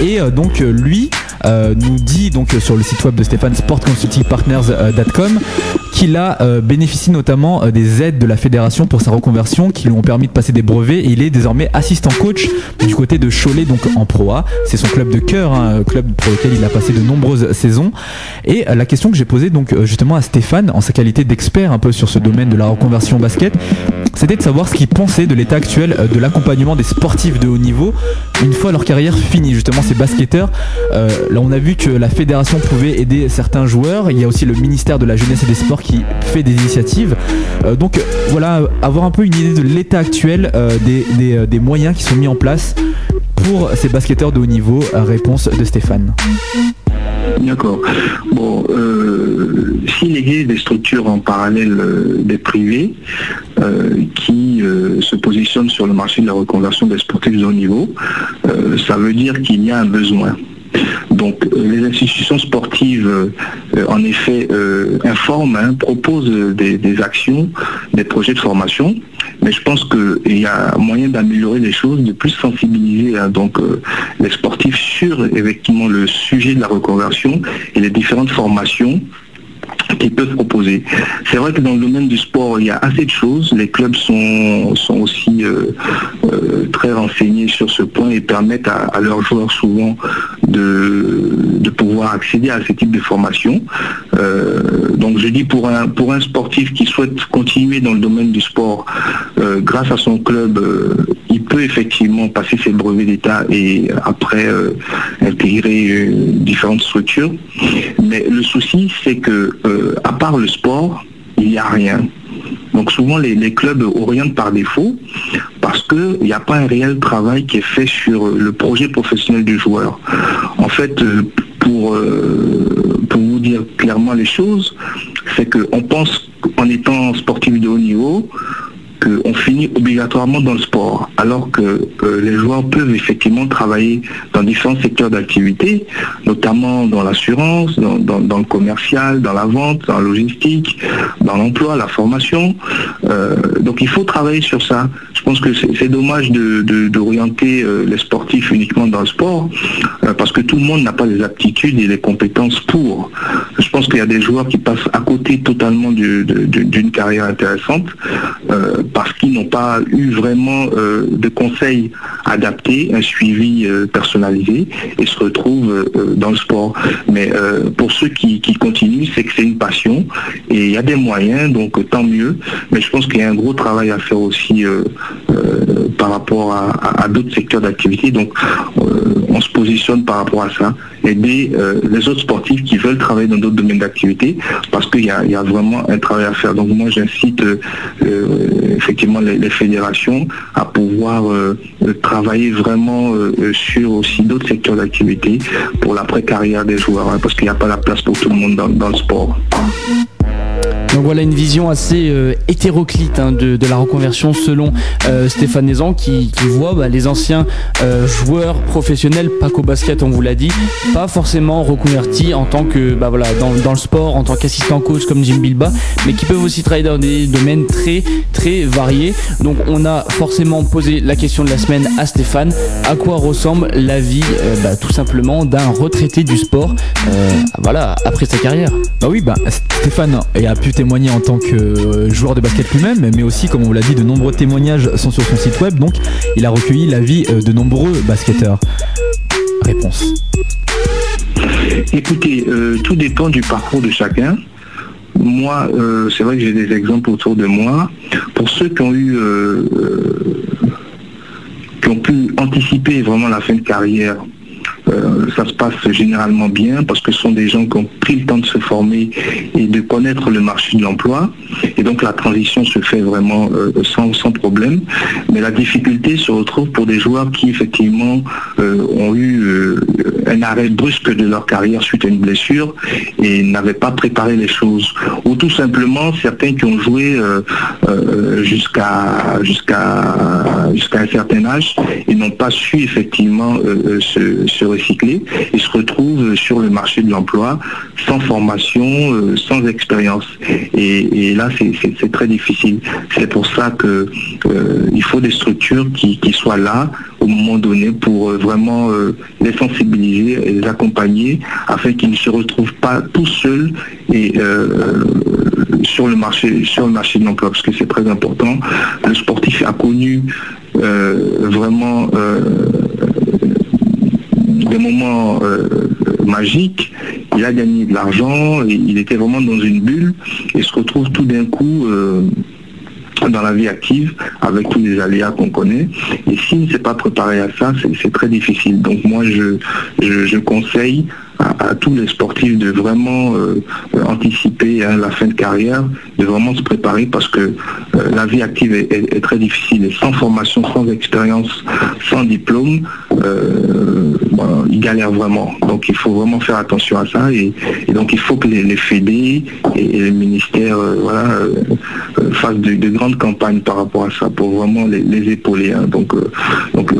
Et donc lui nous dit donc sur le site web de Stéphane sportconsultingpartners.com qu'il a bénéficié notamment des aides de la fédération pour sa reconversion qui lui ont permis de passer des brevets et il est désormais assistant coach du côté de Cholet, donc en Pro A. C'est son club de cœur, un hein, club pour lequel il a passé de nombreuses saisons. Et la question que j'ai posée donc euh, justement à Stéphane, en sa qualité d'expert un peu sur ce domaine de la reconversion basket, c'était de savoir ce qu'il pensait de l'état actuel euh, de l'accompagnement des sportifs de haut niveau une fois leur carrière finie. Justement, ces basketteurs, euh, là on a vu que la fédération pouvait aider certains joueurs. Il y a aussi le ministère de la jeunesse et des sports qui fait des initiatives. donc voilà, avoir un peu une idée de l'état actuel des, euh, des, moyens qui sont mis en place pour ces basketteurs de haut niveau Réponse de Stéphane. D'accord. Bon, euh, s'il existe des structures en parallèle euh, des privés euh, qui se positionnent sur le marché de la reconversion des sportifs de haut niveau, ça veut dire qu'il y a un besoin. Donc les institutions sportives, en effet, informent, hein, proposent des, actions, des projets de formation, mais je pense qu'il y a moyen d'améliorer les choses, de plus sensibiliser hein, donc, les sportifs sur effectivement le sujet de la reconversion et les différentes formations qu'ils peuvent proposer. C'est vrai que dans le domaine du sport, il y a assez de choses. Les clubs sont, sont aussi euh, euh, très renseignés sur ce point et permettent à, leurs joueurs souvent de, de, pouvoir accéder à ce type de formation. Euh, donc je dis pour un, pour un sportif qui souhaite continuer dans le domaine du sport, grâce à son club, il peut effectivement passer ses brevets d'État et après intégrer différentes structures. Mais le souci, c'est que à part le sport, il n'y a rien. Donc souvent les, clubs orientent par défaut parce qu'il n'y a pas un réel travail qui est fait sur le projet professionnel du joueur. En fait, euh, pour, euh, pour vous dire clairement les choses, c'est qu'on pense qu'en étant sportif de haut niveau, qu'on finit obligatoirement dans le sport, alors que euh, les joueurs peuvent effectivement travailler dans différents secteurs d'activité, notamment dans l'assurance, dans, le commercial, dans la vente, dans la logistique, dans l'emploi, la formation. Euh, donc il faut travailler sur ça. Je pense que c'est dommage d'orienter de, euh, les sportifs uniquement dans le sport, parce que tout le monde n'a pas les aptitudes et les compétences pour. Je pense qu'il y a des joueurs qui passent à côté totalement d'une carrière intéressante parce qu'ils n'ont pas eu vraiment euh, de conseils adaptés, un suivi euh, personnalisé et se retrouvent euh, dans le sport. Mais pour ceux qui, continuent, c'est que c'est une passion et il y a des moyens, donc tant mieux. Mais je pense qu'il y a un gros travail à faire aussi par rapport à, d'autres secteurs d'activité. Donc on se positionne par rapport à ça, aider les autres sportifs qui veulent travailler dans d'autres domaines d'activité parce qu'il y, a vraiment un travail à faire. Donc moi j'incite effectivement les, fédérations à pouvoir euh, travailler vraiment euh, sur aussi d'autres secteurs d'activité pour l'après-carrière des joueurs, hein, parce qu'il n'y a pas la place pour tout le monde dans le sport. Donc voilà une vision assez euh, hétéroclite hein, de, la reconversion selon euh, Stéphane Nézan qui, voit bah, les anciens euh, joueurs professionnels, pas qu'au basket on vous l'a dit, pas forcément reconvertis en tant que bah, dans, le sport, en tant qu'assistant coach comme Jim Bilba, mais qui peuvent aussi travailler dans des domaines très très variés. Donc on a forcément posé la question de la semaine à Stéphane, à quoi ressemble la vie bah, tout simplement d'un retraité du sport après sa carrière? Bah oui, bah Stéphane a pu témoigner en tant que euh, joueur de basket lui-même, mais aussi, comme on l'a dit, de nombreux témoignages sont sur son site web. Donc, il a recueilli l'avis euh, de nombreux basketteurs. Réponse. Écoutez, euh, tout dépend du parcours de chacun. Moi, c'est vrai que j'ai des exemples autour de moi. Pour ceux qui ont eu, qui ont pu anticiper vraiment la fin de carrière euh, ça se passe généralement bien parce que ce sont des gens qui ont pris le temps de se former et de connaître le marché de l'emploi. Et donc la transition se fait vraiment euh, sans, problème. Mais la difficulté se retrouve pour des joueurs qui effectivement euh, ont eu un arrêt brusque de leur carrière suite à une blessure et n'avaient pas préparé les choses. Ou tout simplement certains qui ont joué jusqu'à un certain âge et n'ont pas su effectivement se, se recycler et se retrouvent sur le marché de l'emploi sans formation, euh, sans expérience. Et, là, c'est très difficile. C'est pour ça qu'il euh, faut des structures qui, soient là au moment donné pour euh, vraiment les sensibiliser et les accompagner afin qu'ils ne se retrouvent pas tout seuls et sur le marché sur le marché de l'emploi parce que c'est très important. Le sportif a connu vraiment des moments euh, magiques, il a gagné de l'argent, il était vraiment dans une bulle et se retrouve tout d'un coup euh, dans la vie active avec tous les aléas qu'on connaît. Et s'il ne s'est pas préparé à ça, c'est très difficile. Donc moi, je, conseille à, tous les sportifs de vraiment euh, anticiper hein, la fin de carrière, de vraiment se préparer parce que la vie active est, très difficile et sans formation, sans expérience, sans diplôme, euh, ils galèrent vraiment. Donc il faut vraiment faire attention à ça et, donc il faut que les, les fédés et, les ministères voilà, fassent de, grandes campagnes par rapport à ça pour vraiment les, épauler. Hein. Donc, donc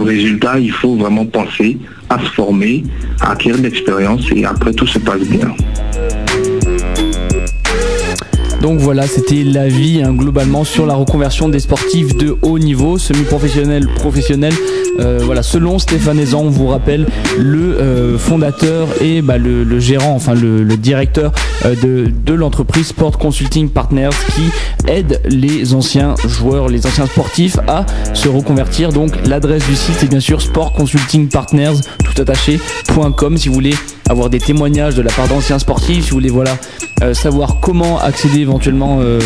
au résultat, il faut vraiment penser à se former, à acquérir de l'expérience et après tout se passe bien. Donc voilà, c'était l'avis hein, globalement sur la reconversion des sportifs de haut niveau, semi-professionnel, professionnel. Euh, voilà, selon Stéphane Ezan, on vous rappelle, le euh, fondateur et bah, le, gérant, enfin le, directeur euh, de, de l'entreprise Sport Consulting Partners qui aide les anciens joueurs, les anciens sportifs à se reconvertir. Donc l'adresse du site est bien sûr Sport Consulting Partners, tout attaché.com si vous voulez avoir des témoignages de la part d'anciens sportifs, si vous voulez voilà, euh, savoir comment accéder éventuellement euh,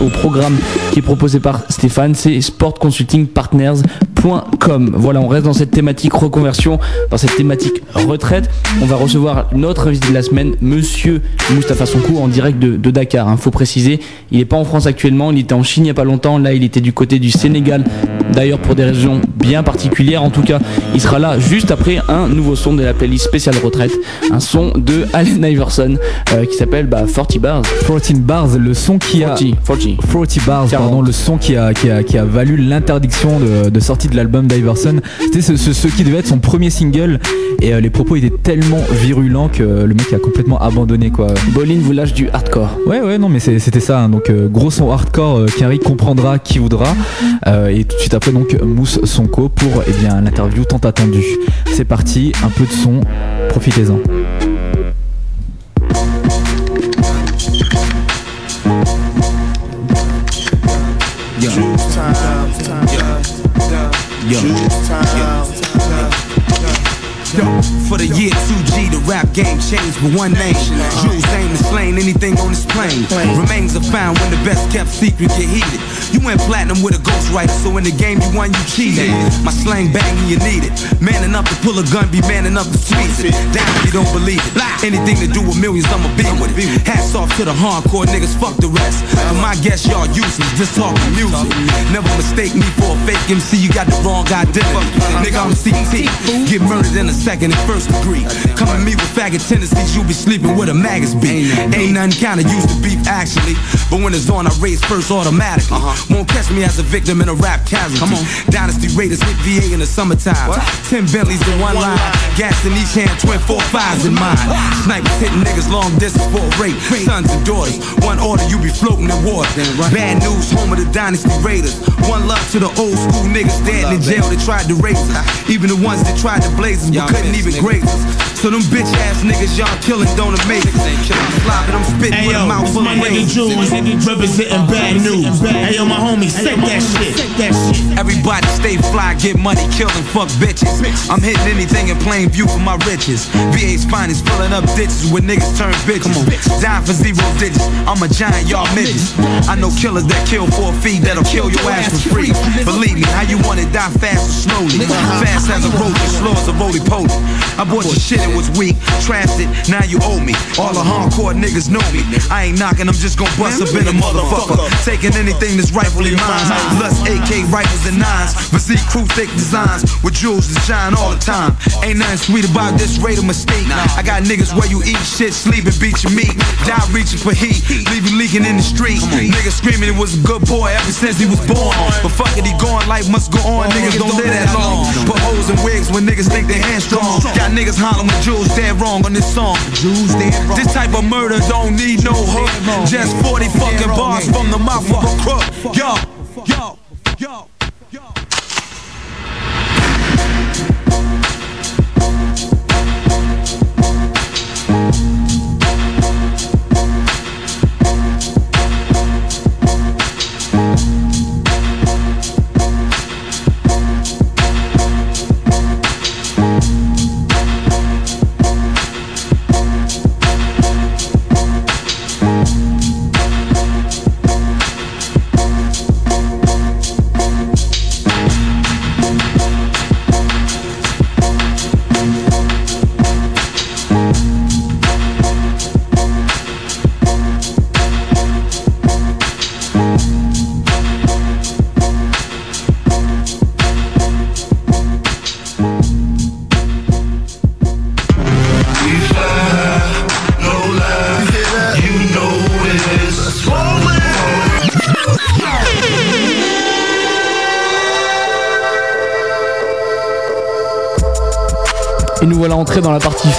au programme qui est proposé par Stéphane, c'est sportconsultingpartners.com. Voilà, on reste dans cette thématique reconversion, dans cette thématique retraite. On va recevoir notre invité de la semaine, monsieur Moustapha Sonkou, en direct de, Dakar. Il hein. faut préciser, il n'est pas en France actuellement, il était en Chine il n'y a pas longtemps, là il était du côté du Sénégal, d'ailleurs pour des raisons bien particulières. En tout cas, il sera là juste après un nouveau son de la playlist spéciale retraite un son de Allen Iverson euh, qui s'appelle bah, 40 Bars. 14 Bars, le son qui a 40, 40. Bars, pardon, le son qui a, qui a, qui a valu l'interdiction de, sortie de l'album d'Iverson. C'était ce, qui devait être son premier single et euh, les propos étaient tellement virulents que le mec a complètement abandonné quoi. Bolin vous lâche du hardcore. Ouais ouais non mais c'était ça hein. donc euh, gros son hardcore Carrie comprendra qui voudra et tout de suite après donc Mousse Sonko pour eh bien l'interview tant attendue. C'est parti, un peu de son, Profitez-en. For the year 2G, the rap game changed with one name. Jules aim to slain anything on this plane. Remains are found when the best kept secret get heated. You went platinum with a ghostwriter, so in the game you won, you cheated. My slang banging, you need it. Man enough to pull a gun, be man enough to squeeze it. If you don't believe it. Anything to do with millions, I'ma be with it. Hats off to the hardcore niggas, fuck the rest. For my guess, y'all useless, just talking music. Never mistake me for a fake MC, you got the wrong identity. Nigga, I'm CT. Get murdered in a second in first degree. Come at me with faggot tendencies, you be sleeping with a maggots be. Ain't nothing kinda used to beef actually. But when it's on, I raise first automatically. Won't catch me as a victim in a rap casualty. Come on. Dynasty Raiders hit VA in the summertime. What? Ten Bentleys in one line. Gas in each hand, twin four fives in mine. Snipers hitting niggas long distance for a rape. Sons and daughters. One order, you be floating in water. Bad news, home of the Dynasty Raiders. One love to the old school niggas dead in jail that tried to raise us. Even the ones that tried to blaze us but couldn't even graze us. So them bitch ass niggas y'all killing don't amaze. Slopping, I'm spitting with a mouth full of rage. Representing bad news. Hey yo, my homie, say that shit. Everybody stay fly, get money, killing fuck bitches. I'm hitting anything in plain view for my riches. VA's finest filling up ditches when niggas turn bitches. Dying for zero digits. I'm a giant, y'all midgets. I know killers that kill for a fee that'll kill your ass for free. Believe me, how you want it, die fast or slowly. Fast as a roach, slow as a roly poly. I bought your shit, it was weak. Trashed it, now you owe me. All the hardcore niggas know me. I ain't knocking, I'm just gonna bust up in a motherfucker. Taking anything that's rightfully mine. Less AK rifles and nines. Physique crew thick designs with jewels that shine all the time. Ain't nothing sweet about this rate of mistake. I got niggas where you eat shit, sleep and beat your meat. Die reaching for heat, leave you leaking in the street. Niggas screaming he was a good boy ever since he was born. But fuck it, he gone, life must go on. Niggas don't live that long. Put hoes in wigs when niggas think they hands strong. Got niggas hollering with jewels dead wrong on this song. This type of murder don't need no hook. Just 40 fucking bars from the mouth of a crook. Yo. Yo,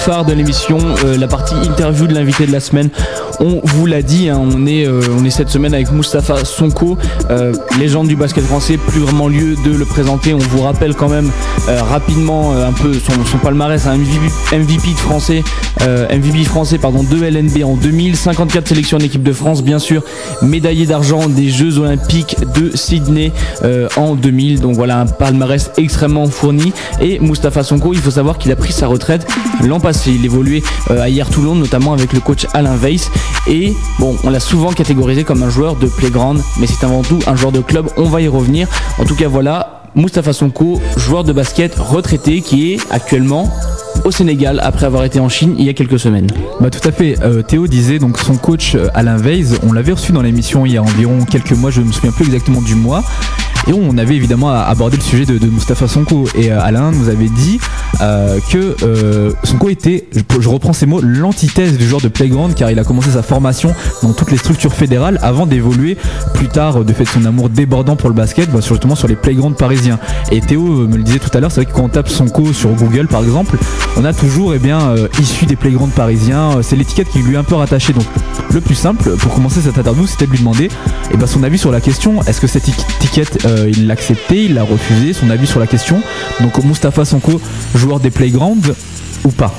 de l'émission, euh, la partie interview de l'invité de la semaine. On vous l'a dit, hein, on, est, euh, on est cette semaine avec Mustapha Sonko, euh, légende du basket français, plus vraiment lieu de le présenter. On vous rappelle quand même rapidement un peu son, palmarès, un MVP, de français, MVP français pardon, de LNB en 2000, 54 sélections en équipe de France, bien sûr, médaillé d'argent des Jeux Olympiques de Sydney en 2000. Donc voilà un palmarès extrêmement fourni. Et Mustapha Sonko, il faut savoir qu'il a pris sa retraite l'an passé. Il évoluait euh, à hier Toulon, notamment avec le coach Alain Weiss. Et bon, on l'a souvent catégorisé comme un joueur de playground, mais c'est avant tout un joueur de club. On va y revenir. En tout cas, voilà, Moustapha Sonko, joueur de basket retraité qui est actuellement au Sénégal après avoir été en Chine il y a quelques semaines. Bah tout à fait. Euh, Théo disait donc son coach euh, Alain Weiss, on l'avait reçu dans l'émission il y a environ quelques mois, je ne me souviens plus exactement du mois. Et on avait évidemment abordé le sujet de, de Mustapha Sonko. Et euh, Alain nous avait dit euh, que euh, Sonko était, je, reprends ces mots, l'antithèse du joueur de playground car il a commencé sa formation dans toutes les structures fédérales avant d'évoluer plus tard de fait son amour débordant pour le basket, bah, justement sur les playgrounds parisiens. Et Théo me le disait tout à l'heure, c'est vrai que quand on tape Sonko sur Google par exemple, on a toujours eh bien, issu des playgrounds parisiens. C'est l'étiquette qui lui est un peu rattachée. Donc le plus simple pour commencer cette interview, c'était de lui demander eh ben, son avis sur la question. Est-ce que cette étiquette euh, il l'a accepté, il l'a refusé, son avis sur la question. Donc Mustapha Sonko, joueur des playgrounds ou pas?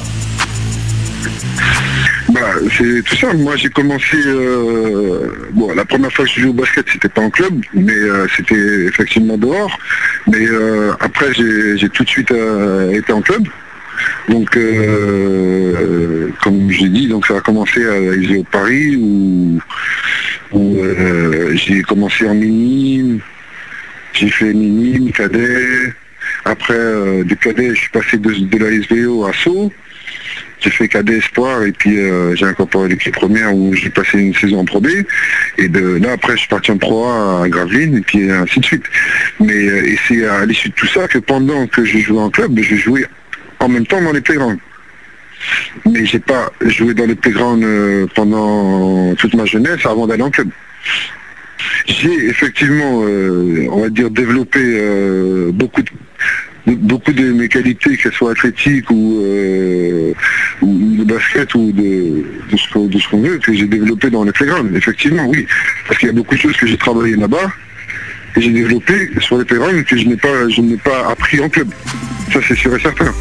Bah, c'est tout ça. Moi, j'ai commencé. Euh, la première fois que je joué au basket, c'était pas en club, mais euh, c'était effectivement dehors. Mais après, j'ai tout de suite été en club. Donc, comme j'ai dit, donc ça a commencé à au Paris où, où j'ai commencé en mini, j'ai fait minime, cadet. Après, euh, du cadet, je suis passé de, la SVO à Sceaux. J'ai fait cadet espoir et puis euh, j'ai incorporé l'équipe première où j'ai passé une saison en Pro B. Et là après je suis parti en Pro A à Gravelines et puis ainsi de suite. Mais euh, c'est à l'issue de tout ça que pendant que je jouais en club, je jouais en même temps dans les playgrounds. Mais j'ai pas joué dans les playgrounds pendant toute ma jeunesse avant d'aller en club. J'ai effectivement, euh, on va dire, développé euh, beaucoup de mes qualités, qu'elles soient athlétiques ou, euh, de basket ou de, ce qu'on veut, que j'ai développé dans les playgrounds. Effectivement, oui. Parce qu'il y a beaucoup de choses que j'ai travaillé là-bas et j'ai développé sur les playgrounds que je n'ai pas, pas appris en club. Ça, c'est sûr et certain.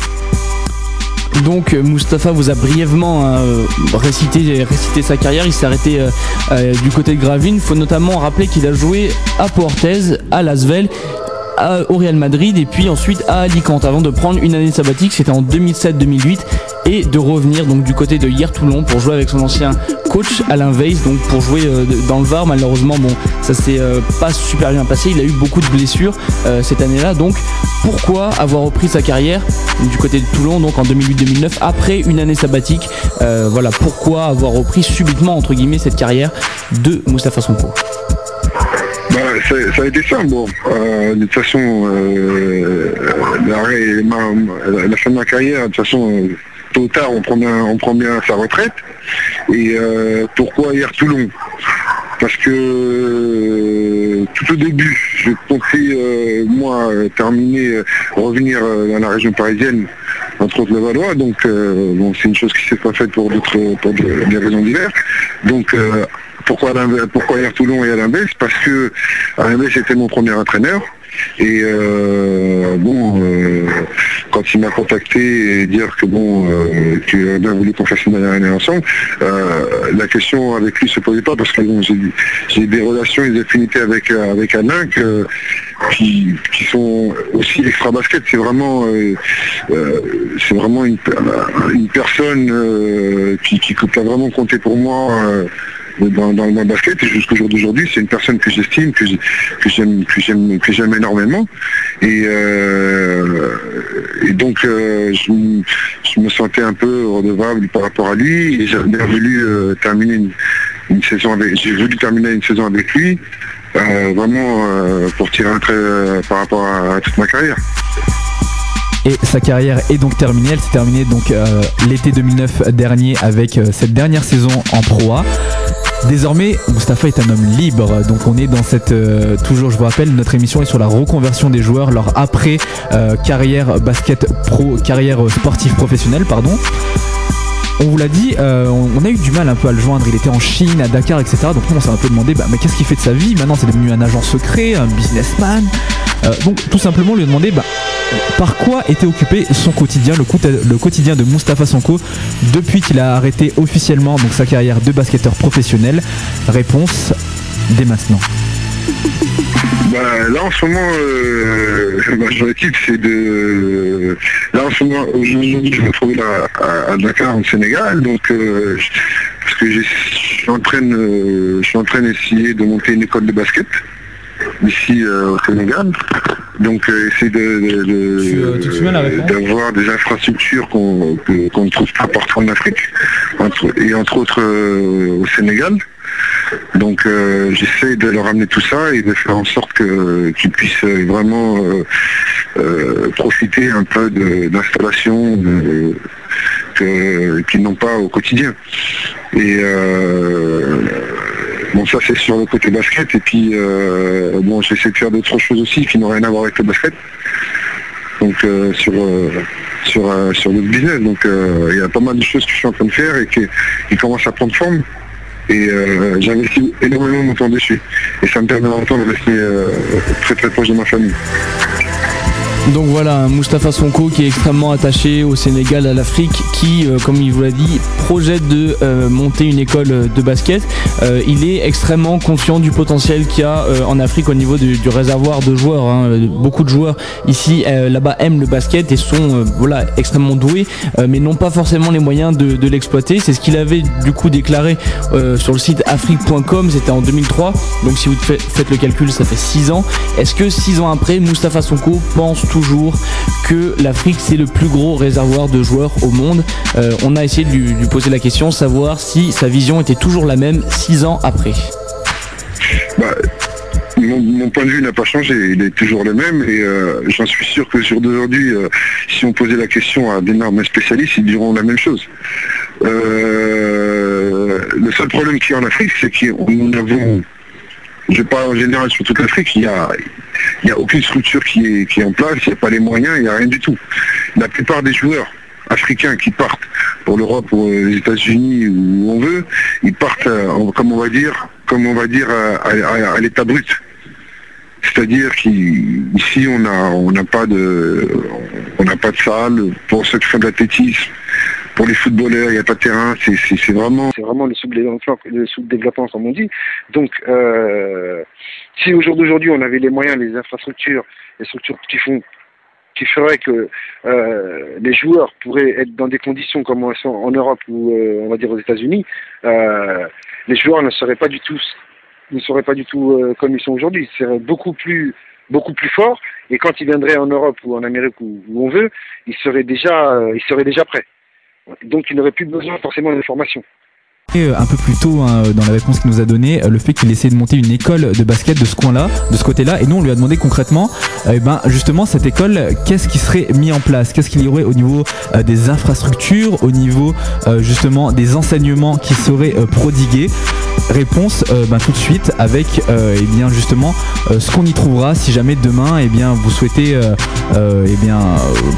Donc Mustapha vous a brièvement euh, récité, sa carrière, il s'est arrêté euh, euh, du côté de Gravine. Il faut notamment rappeler qu'il a joué à Portez, à Lasvel au Real Madrid et puis ensuite à Alicante avant de prendre une année sabbatique, c'était en 2007-2008 et de revenir donc du côté de Hier Toulon pour jouer avec son ancien coach Alain Weiss donc pour jouer euh, dans le Var. Malheureusement bon ça s'est euh, pas super bien passé. Il a eu beaucoup de blessures euh, cette année-là. Donc pourquoi avoir repris sa carrière du côté de Toulon donc en 2008-2009 après une année sabbatique voilà pourquoi avoir repris subitement entre guillemets cette carrière de Moustapha Sonko? Bah, ça, a été ça, bon. De toute façon, euh, la fin de ma carrière, de toute façon, tôt ou tard, on prend bien, sa retraite. Et pourquoi hier Toulon Parce que tout au début, je comptais, moi, terminer, revenir dans la région parisienne entre autres le Valois. Donc c'est une chose qui s'est pas faite pour pour des raisons diverses. Donc pourquoi, pourquoi Air Toulon et Alain Bess Parce que Alain Bess était mon premier entraîneur. Et euh, bon, euh, quand il m'a contacté et dire que bon, euh, bien voulu qu'on fasse une dernière année ensemble, la question avec lui se posait pas parce que bon, j'ai des relations et des affinités avec avec Alain qui, sont aussi extra basket. C'est vraiment c'est vraiment une, personne qui, qui, a vraiment compté pour moi dans, le basket et jusqu'au jour d'aujourd'hui, c'est une personne que j'estime, que j'aime, énormément. Et, euh, donc euh, je, me sentais un peu redevable par rapport à lui et bien voulu euh, terminer une, saison avec j'ai voulu terminer une saison avec lui. vraiment pour tirer un trait par rapport à, toute ma carrière. Et sa carrière est donc terminée. Elle s'est terminée donc l'été 2009 dernier avec cette dernière saison en Pro Désormais, Mustapha est un homme libre, donc on est dans cette, euh, toujours je vous rappelle, notre émission est sur la reconversion des joueurs, leur après euh, carrière basket pro, carrière sportive professionnelle, pardon. On vous l'a dit, euh, on a eu du mal un peu à le joindre. Il était en Chine, à Dakar, etc. Donc nous, on s'est un peu demandé, bah, mais qu'est-ce qu'il fait de sa vie? Maintenant, c'est devenu un agent secret, un businessman. Euh, donc tout simplement, lui demander, bah, par quoi était occupé son quotidien, le, quotidien de Mustapha Sonko depuis qu'il a arrêté officiellement donc sa carrière de basketteur professionnel? Réponse dès maintenant. Bah, là en ce moment, euh, ma c'est de. Là en ce moment, je me trouve à, Dakar, au Sénégal, donc euh, parce que je suis en train, je suis en train d'essayer de monter une école de basket ici euh, au Sénégal. Donc euh, essayer de, d'avoir des infrastructures qu'on ne trouve pas partout en Afrique, et entre autres au Sénégal. Donc euh, j'essaie de leur amener tout ça et de faire en sorte qu'ils puissent vraiment euh, euh, profiter un peu d'installations qu'ils n'ont pas au quotidien. Et bon ça c'est sur le côté basket et puis bon j'essaie de faire d'autres choses aussi qui n'ont rien à voir avec le basket. Donc sur sur, sur le business. Donc il y a pas mal de choses que je suis en train de faire et qui commencent à prendre forme et euh, j'investis énormément mon temps dessus. Et ça me permet en temps de rester euh, très très proche de ma famille. Donc voilà, Mustapha Sonko qui est extrêmement attaché au Sénégal, à l'Afrique, qui, euh, comme il vous l'a dit, projette de euh, monter une école de basket. Euh, il est extrêmement conscient du potentiel qu'il y a en Afrique au niveau du, réservoir de joueurs. Hein. Beaucoup de joueurs ici, là-bas, aiment le basket et sont voilà extrêmement doués, mais n'ont pas forcément les moyens de, de l'exploiter. C'est ce qu'il avait du coup déclaré sur le site afrique.com, c'était en 2003. Donc si vous faites le calcul, ça fait 6 ans. Est-ce que 6 ans après, Mustapha Sonko pense toujours que l'Afrique c'est le plus gros réservoir de joueurs au monde. Euh, on a essayé de lui, poser la question, savoir si sa vision était toujours la même six ans après. Bah, mon, point de vue n'a pas changé, il est toujours le même et euh, j'en suis sûr que sur d'aujourd'hui, euh, si on posait la question à d'énormes spécialistes, ils diront la même chose. le seul problème qu'il y a en Afrique, c'est qu'on avons je parle en général sur toute l'Afrique, il n'y a, il a aucune structure qui est, qui est en place, il n'y a pas les moyens, il n'y a rien du tout. La plupart des joueurs africains qui partent pour l'Europe ou les États-Unis où on veut, ils partent, euh, comme on va dire, comme on va dire, à, l'état brut. C'est-à-dire qu'ici on n'a on pas de on n'a pas de salle pour ceux qui font de l'athlétisme, pour les footballeurs, il n'y a pas de terrain, c'est vraiment... C'est vraiment le sous-développement, comme on dit. Donc, euh, si au jour d'aujourd'hui, on avait les moyens, les infrastructures, les structures qui font qui feraient que euh, les joueurs pourraient être dans des conditions comme elles sont en Europe ou euh, on va dire aux États-Unis, les joueurs ne seraient pas du tout ne seraient pas du tout comme ils sont aujourd'hui. Ils seraient beaucoup plus beaucoup plus forts et quand ils viendraient en Europe ou en Amérique ou où on veut, ils seraient déjà ils seraient déjà prêts. Donc il n'aurait plus besoin forcément d'informations. Euh, un peu plus tôt hein, dans la réponse qu'il nous a donné euh, le fait qu'il essaie de monter une école de basket de ce coin-là, de ce côté-là, et nous on lui a demandé concrètement, eh ben justement cette école, qu'est-ce qui serait mis en place, qu'est-ce qu'il y aurait au niveau euh, des infrastructures, au niveau justement des enseignements qui seraient prodigués? Réponse ben, tout de suite avec eh bien justement ce qu'on y trouvera si jamais demain eh bien vous souhaitez eh bien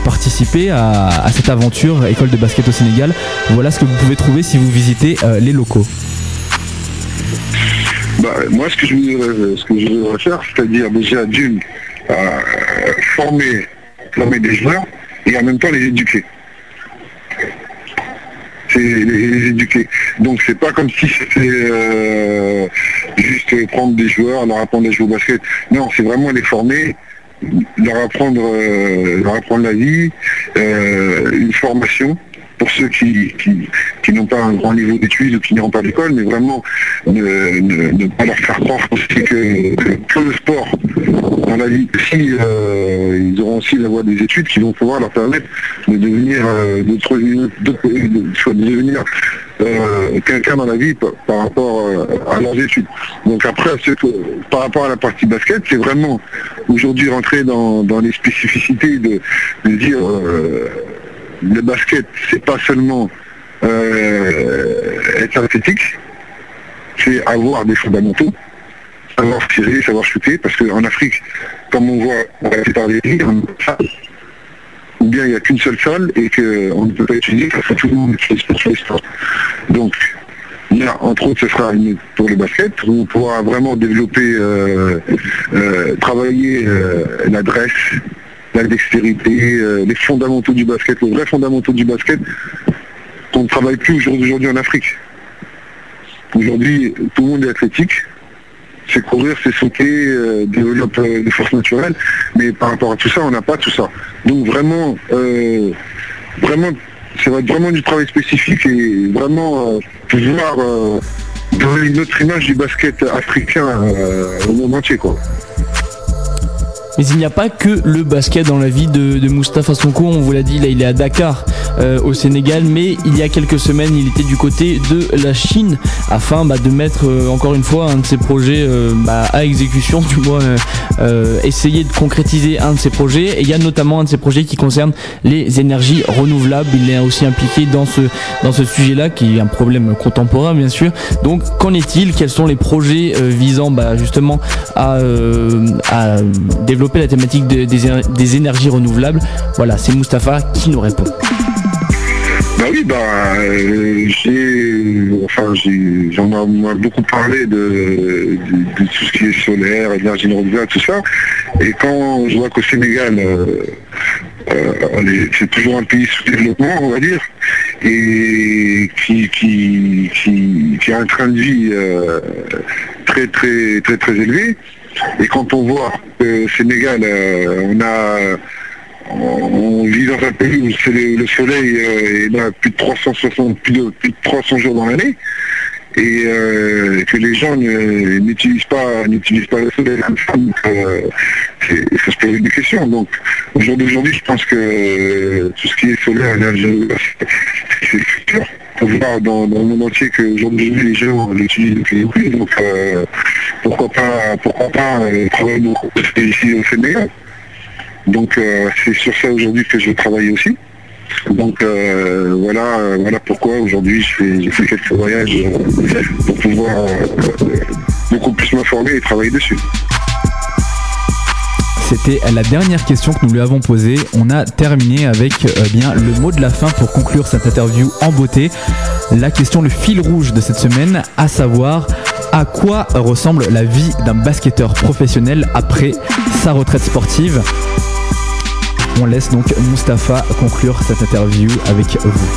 participer à, cette aventure école de basket au Sénégal. Voilà ce que vous pouvez trouver si vous visitez les locaux bah, Moi, ce que je voudrais, ce que je faire, c'est-à-dire déjà d'une, euh, former, former des joueurs et en même temps les éduquer. C'est les, éduquer. Donc c'est pas comme si c'était euh, juste prendre des joueurs, leur apprendre à jouer au basket. Non, c'est vraiment les former, leur apprendre, euh, leur apprendre la vie, une formation pour ceux qui, qui, n'ont pas un grand niveau d'études ou qui n'iront pas à l'école, mais vraiment ne, pas leur faire croire que, que, le sport dans la vie, si euh, ils auront aussi la voie des études qui vont pouvoir leur permettre de devenir, euh, de, devenir euh, quelqu'un dans la vie par, rapport à leurs études. Donc après, par rapport à la partie basket, c'est vraiment aujourd'hui rentrer dans, les spécificités de dire le basket, c'est pas seulement euh, être athlétique, c'est avoir des fondamentaux, savoir tirer, savoir shooter, parce qu'en Afrique, comme on voit, va par des ou bien il n'y a qu'une seule salle et qu'on ne peut pas utiliser parce que tout le monde utilise pour les sports. Donc, entre autres, ce sera pour le basket, où on pourra vraiment développer, euh, euh, travailler l'adresse, la dextérité, les fondamentaux du basket, les vrais fondamentaux du basket, qu'on ne travaille plus aujourd'hui en Afrique. Aujourd'hui, tout le monde est athlétique, c'est courir, c'est sauter, développer des forces naturelles, mais par rapport à tout ça, on n'a pas tout ça. Donc vraiment, vraiment ça va être vraiment du travail spécifique et vraiment euh, pouvoir euh, donner une autre image du basket africain euh, au monde entier. Quoi. Mais il n'y a pas que le basket dans la vie de, de Moustapha Sonko, on vous l'a dit, là il est à Dakar euh, au Sénégal, mais il y a quelques semaines il était du côté de la Chine afin bah, de mettre euh, encore une fois un de ses projets euh, bah, à exécution, du moins essayer de concrétiser un de ses projets. Et il y a notamment un de ses projets qui concerne les énergies renouvelables. Il est aussi impliqué dans ce, dans ce sujet-là qui est un problème contemporain bien sûr. Donc qu'en est-il? Quels sont les projets visant bah, justement à, à développer la thématique des, énergies renouvelables. Voilà, c'est Mustapha qui nous répond. Bah oui, bah, euh, j'ai, enfin, j'en ai, beaucoup parlé de, tout ce qui est solaire, énergie renouvelable, tout ça. Et quand je vois qu'au Sénégal, euh, euh, c'est toujours un pays sous-développement, on va dire, et qui, qui, a un train de vie très, très, très, très élevé, et quand on voit que Sénégal, euh, on a on vit dans un pays où le, soleil euh, est là plus de 360, plus de, 300 jours dans l'année, et euh, que les gens n'utilisent pas, pas le soleil donc ça se pose des questions. Donc aujourd'hui, je pense que tout ce qui est solaire, c'est le futur voir dans, le monde entier qu'aujourd'hui les gens l'utilisent depuis plus, donc euh, pourquoi pas pourquoi pas euh, travailler ici au Sénégal. Donc euh, c'est sur ça aujourd'hui que je travaille aussi. Donc voilà, voilà pourquoi aujourd'hui j'ai fait quelques voyages pour pouvoir beaucoup plus m'informer et travailler dessus. C'était la dernière question que nous lui avons posée. On a terminé avec euh, bien le mot de la fin pour conclure cette interview en beauté. La question, le fil rouge de cette semaine, à savoir à quoi ressemble la vie d'un basketteur professionnel après sa retraite sportive? On laisse donc Mustapha conclure cette interview avec vous.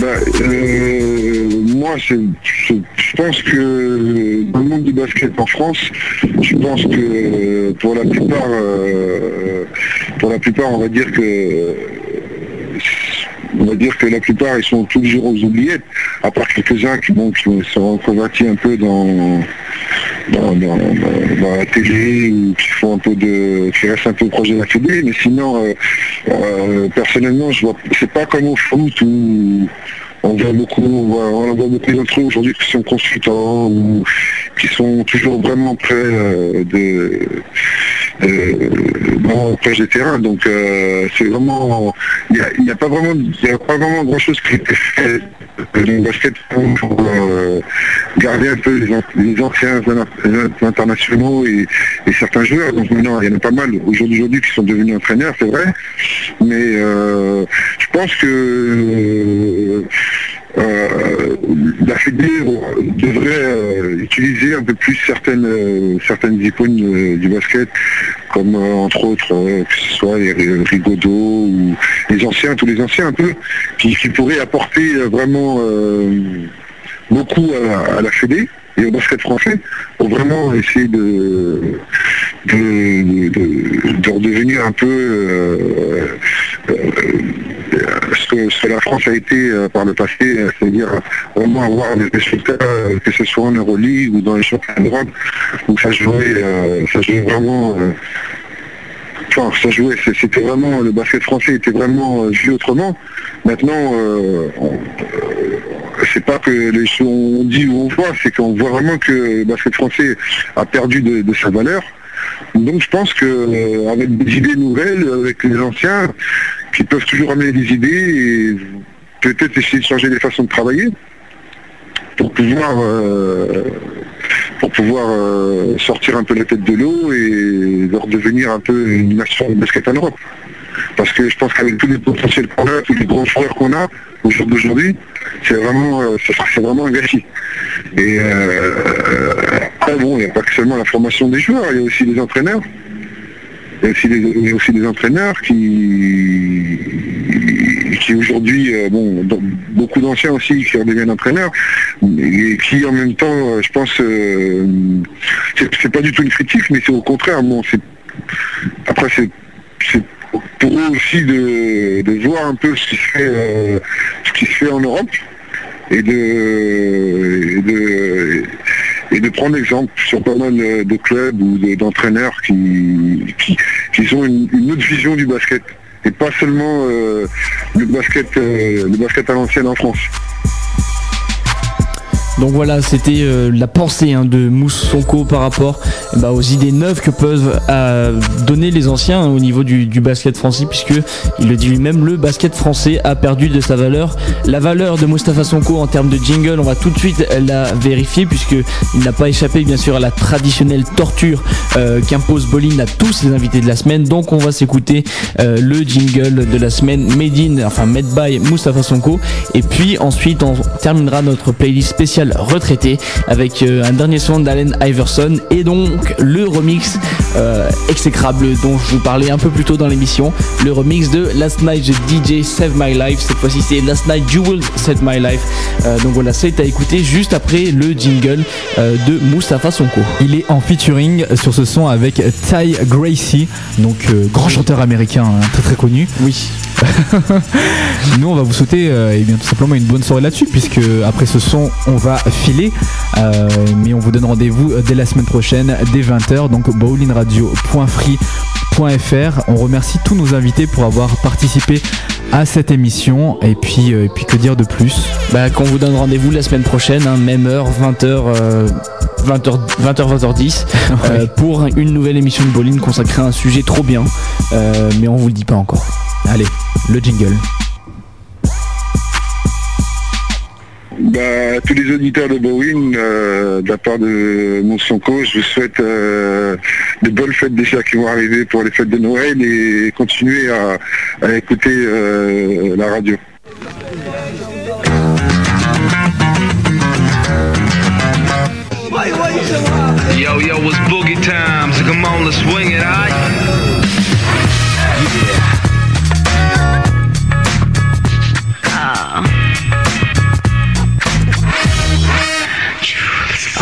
Bah, euh, moi, je, pense que dans le monde du basket en France, je pense que pour la plupart, euh, pour la plupart, on va dire que on va dire que la plupart ils sont toujours aux oubliettes, à part quelques-uns qui, bon, qui sont convertis un peu dans, dans, la télé ou qui font un peu de. qui restent un peu proche de la télé, mais sinon euh, euh, personnellement je vois c'est pas comme au foot où on voit beaucoup, on voit, beaucoup d'entre eux aujourd'hui qui sont consultants ou qui sont toujours vraiment près euh, de euh, près des terrains. Donc euh, c'est vraiment, il n'y a, pas vraiment, a pas vraiment grand chose qui a été fait dans basket pour garder un peu les, anciens internationaux et, certains joueurs. Donc maintenant, il y en a pas mal aujourd'hui qui sont devenus entraîneurs, c'est vrai. Mais je pense que euh, la Fédé devrait euh, utiliser un peu plus certaines, euh, certaines icônes du basket, comme entre autres que ce soit les Rigaudot ou les anciens, tous les anciens un peu, qui, pourraient apporter vraiment beaucoup à, la Fédé et au basket français pour vraiment essayer de, de, redevenir un peu ce que, la France a été euh, par le passé, euh, c'est-à-dire vraiment avoir des résultats, euh, que ce soit en Euroleague ou dans les championnats d'Europe, où ça jouait, ça jouait vraiment ça jouait, c'était vraiment, le basket français était vraiment vu autrement. Maintenant, c'est pas que les choses on dit ou on voit, c'est qu'on voit vraiment que le basket français a perdu de sa valeur. Donc je pense qu'avec des idées nouvelles, avec les anciens, qui peuvent toujours amener des idées et peut-être essayer de changer les façons de travailler. pour pouvoir euh, pour pouvoir euh, sortir un peu la tête de l'eau et de redevenir un peu une nation de basket en Europe. Parce que je pense qu'avec tous les potentiels qu'on a, tous les grands joueurs qu'on a au jour d'aujourd'hui, c'est vraiment, euh, c'est vraiment un gâchis. Et euh, après, bon, il n'y a pas que seulement la formation des joueurs, il y a aussi les entraîneurs. Il y a aussi des, entraîneurs qui, qui aujourd'hui, euh, bon, beaucoup d'anciens aussi qui redeviennent entraîneurs, et qui en même temps, euh, je pense, euh, c'est pas du tout une critique, mais c'est au contraire, bon, c'est après c'est pour eux aussi de, de voir un peu ce qui se fait, euh, ce qui se fait en Europe et de, et de, et de prendre exemple sur pas mal de clubs ou de- d'entraîneurs qui, qui, qui ont une, autre vision du basket et pas seulement euh, basket euh, le basket à l'ancienne en France. Donc voilà, c'était euh, la pensée hein, de Mousse Sonko par rapport eh ben, aux idées neuves que peuvent euh, donner les anciens hein, au niveau du, basket français, puisque il le dit lui-même, le basket français a perdu de sa valeur. La valeur de Mustapha Sonko en termes de jingle, on va tout de suite la vérifier, puisque il n'a pas échappé bien sûr à la traditionnelle torture euh, qu'impose Bolin à tous ses invités de la semaine. Donc on va s'écouter le jingle de la semaine Made in, enfin Made by Mustapha Sonko, et puis ensuite on terminera notre playlist spéciale retraité avec euh, un dernier son d'Allen Iverson et donc le remix euh, exécrable dont je vous parlais un peu plus tôt dans l'émission, le remix de Last Night the DJ Save My Life. Cette fois-ci c'est Last Night You Will Save My Life. Euh, donc voilà, c'est à écouter juste après le jingle euh, de Mustafa Sonko. Il est en featuring sur ce son avec Ty Gracie, donc euh, grand chanteur américain hein, très très connu. Oui. Nous, on va vous souhaiter euh, eh bien, tout simplement une bonne soirée là-dessus, puisque après ce son, on va filer. Euh, mais on vous donne rendez-vous dès la semaine prochaine, dès 20h, donc bowlingradio.free.fr. On remercie tous nos invités pour avoir participé à cette émission. Et puis, euh, et puis que dire de plus? Bah, qu'on vous donne rendez-vous la semaine prochaine, hein, même heure, 20h. 20h, 20h, 20h10 euh, pour une nouvelle émission de bowling consacrée à un sujet trop bien, euh, mais on vous le dit pas encore. Allez, le jingle. Bah, tous les auditeurs de Bowen, euh, de la part de mon Sonko, je vous souhaite euh, de bonnes fêtes déjà qui vont arriver pour les fêtes de Noël et continuer à, écouter euh, la radio.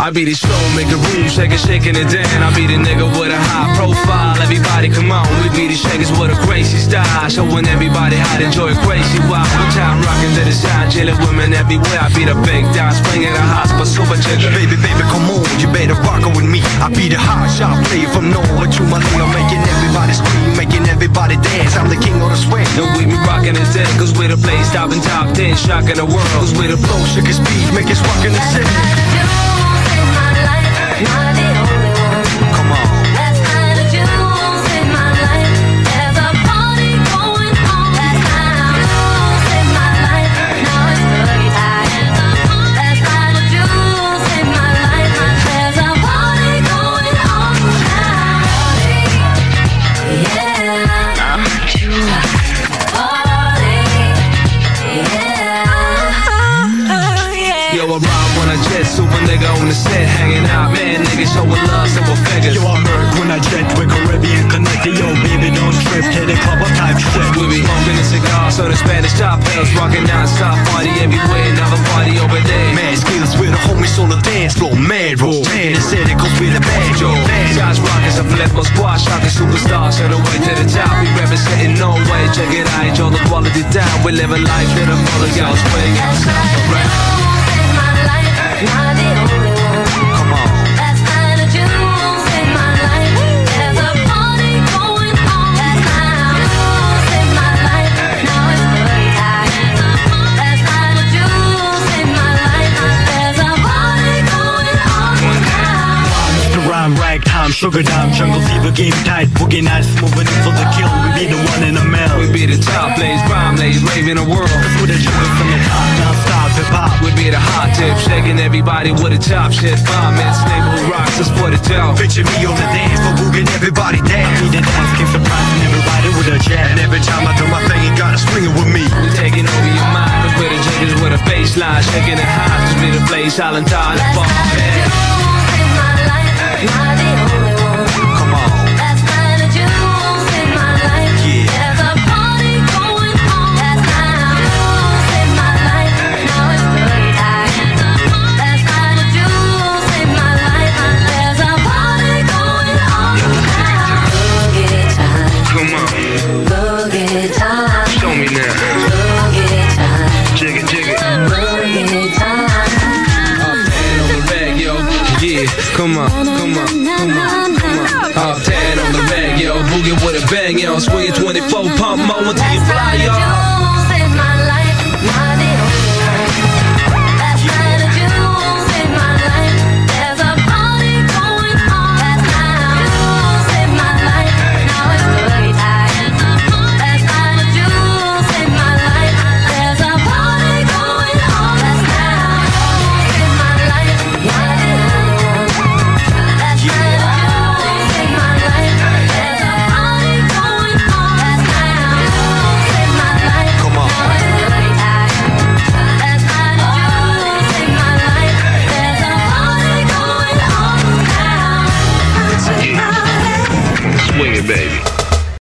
I be the show, make a room, shaking, shaking it down. I be the nigga with a high profile. Everybody, come on, we be the shakers with a crazy style. Showing everybody how to enjoy crazy wild. One time rocking to the side, chilling women everywhere. I be the big down, swinging the hot, but super chicken. Baby, baby, come on, you better rock with me. I be the hot shot player from Norway to Manila, making everybody scream, making everybody dance. I'm the king of the swing. And we be rocking it dead, cause we're the place stopping top 10, shocking the world. Cause we the flow, shake his speed, make us rock in the city. Come man, nigga showing love, simple figures. Yo, I heard when I jet with Caribbean connected. Yo, baby, don't trip, hit the club up type shit. We be smoking a cigar, so the Spanish top bells, rocking non-stop, party everywhere, another party over there. Mad skills with the homies on the dance floor. Mad roll, tan and said it goes with the bad yo. Josh Rockets, a flip squad, shocking superstars, on the way to the top. We representing no way, check it out, enjoy the quality down. We living life in a full of y'all swing outside around. Come sugar dime, jungle fever, game tight, boogie nights, moving in for the kill. We be the one in the mill. We be the top lays, rhyme lays, raving the world. With a sugar from the top, non-stop hip hop. We be the hot tip, shaking everybody with a top shit. Bomb and neighborhood rocks, us for the dough. Picture me on the dance floor, booging everybody dance. Me the dance keep surprising everybody with a jam. And every time I do my thing, you gotta swing it with me. We taking over your mind, cause we're the jiggers with a baseline, shaking it high, cause be the place, silent time, the fall. Come come on, come on, come on, come on. Uptown on the rag, yo. Boogie with a bang, yo. Swing 24 pump mo until you fly, yo.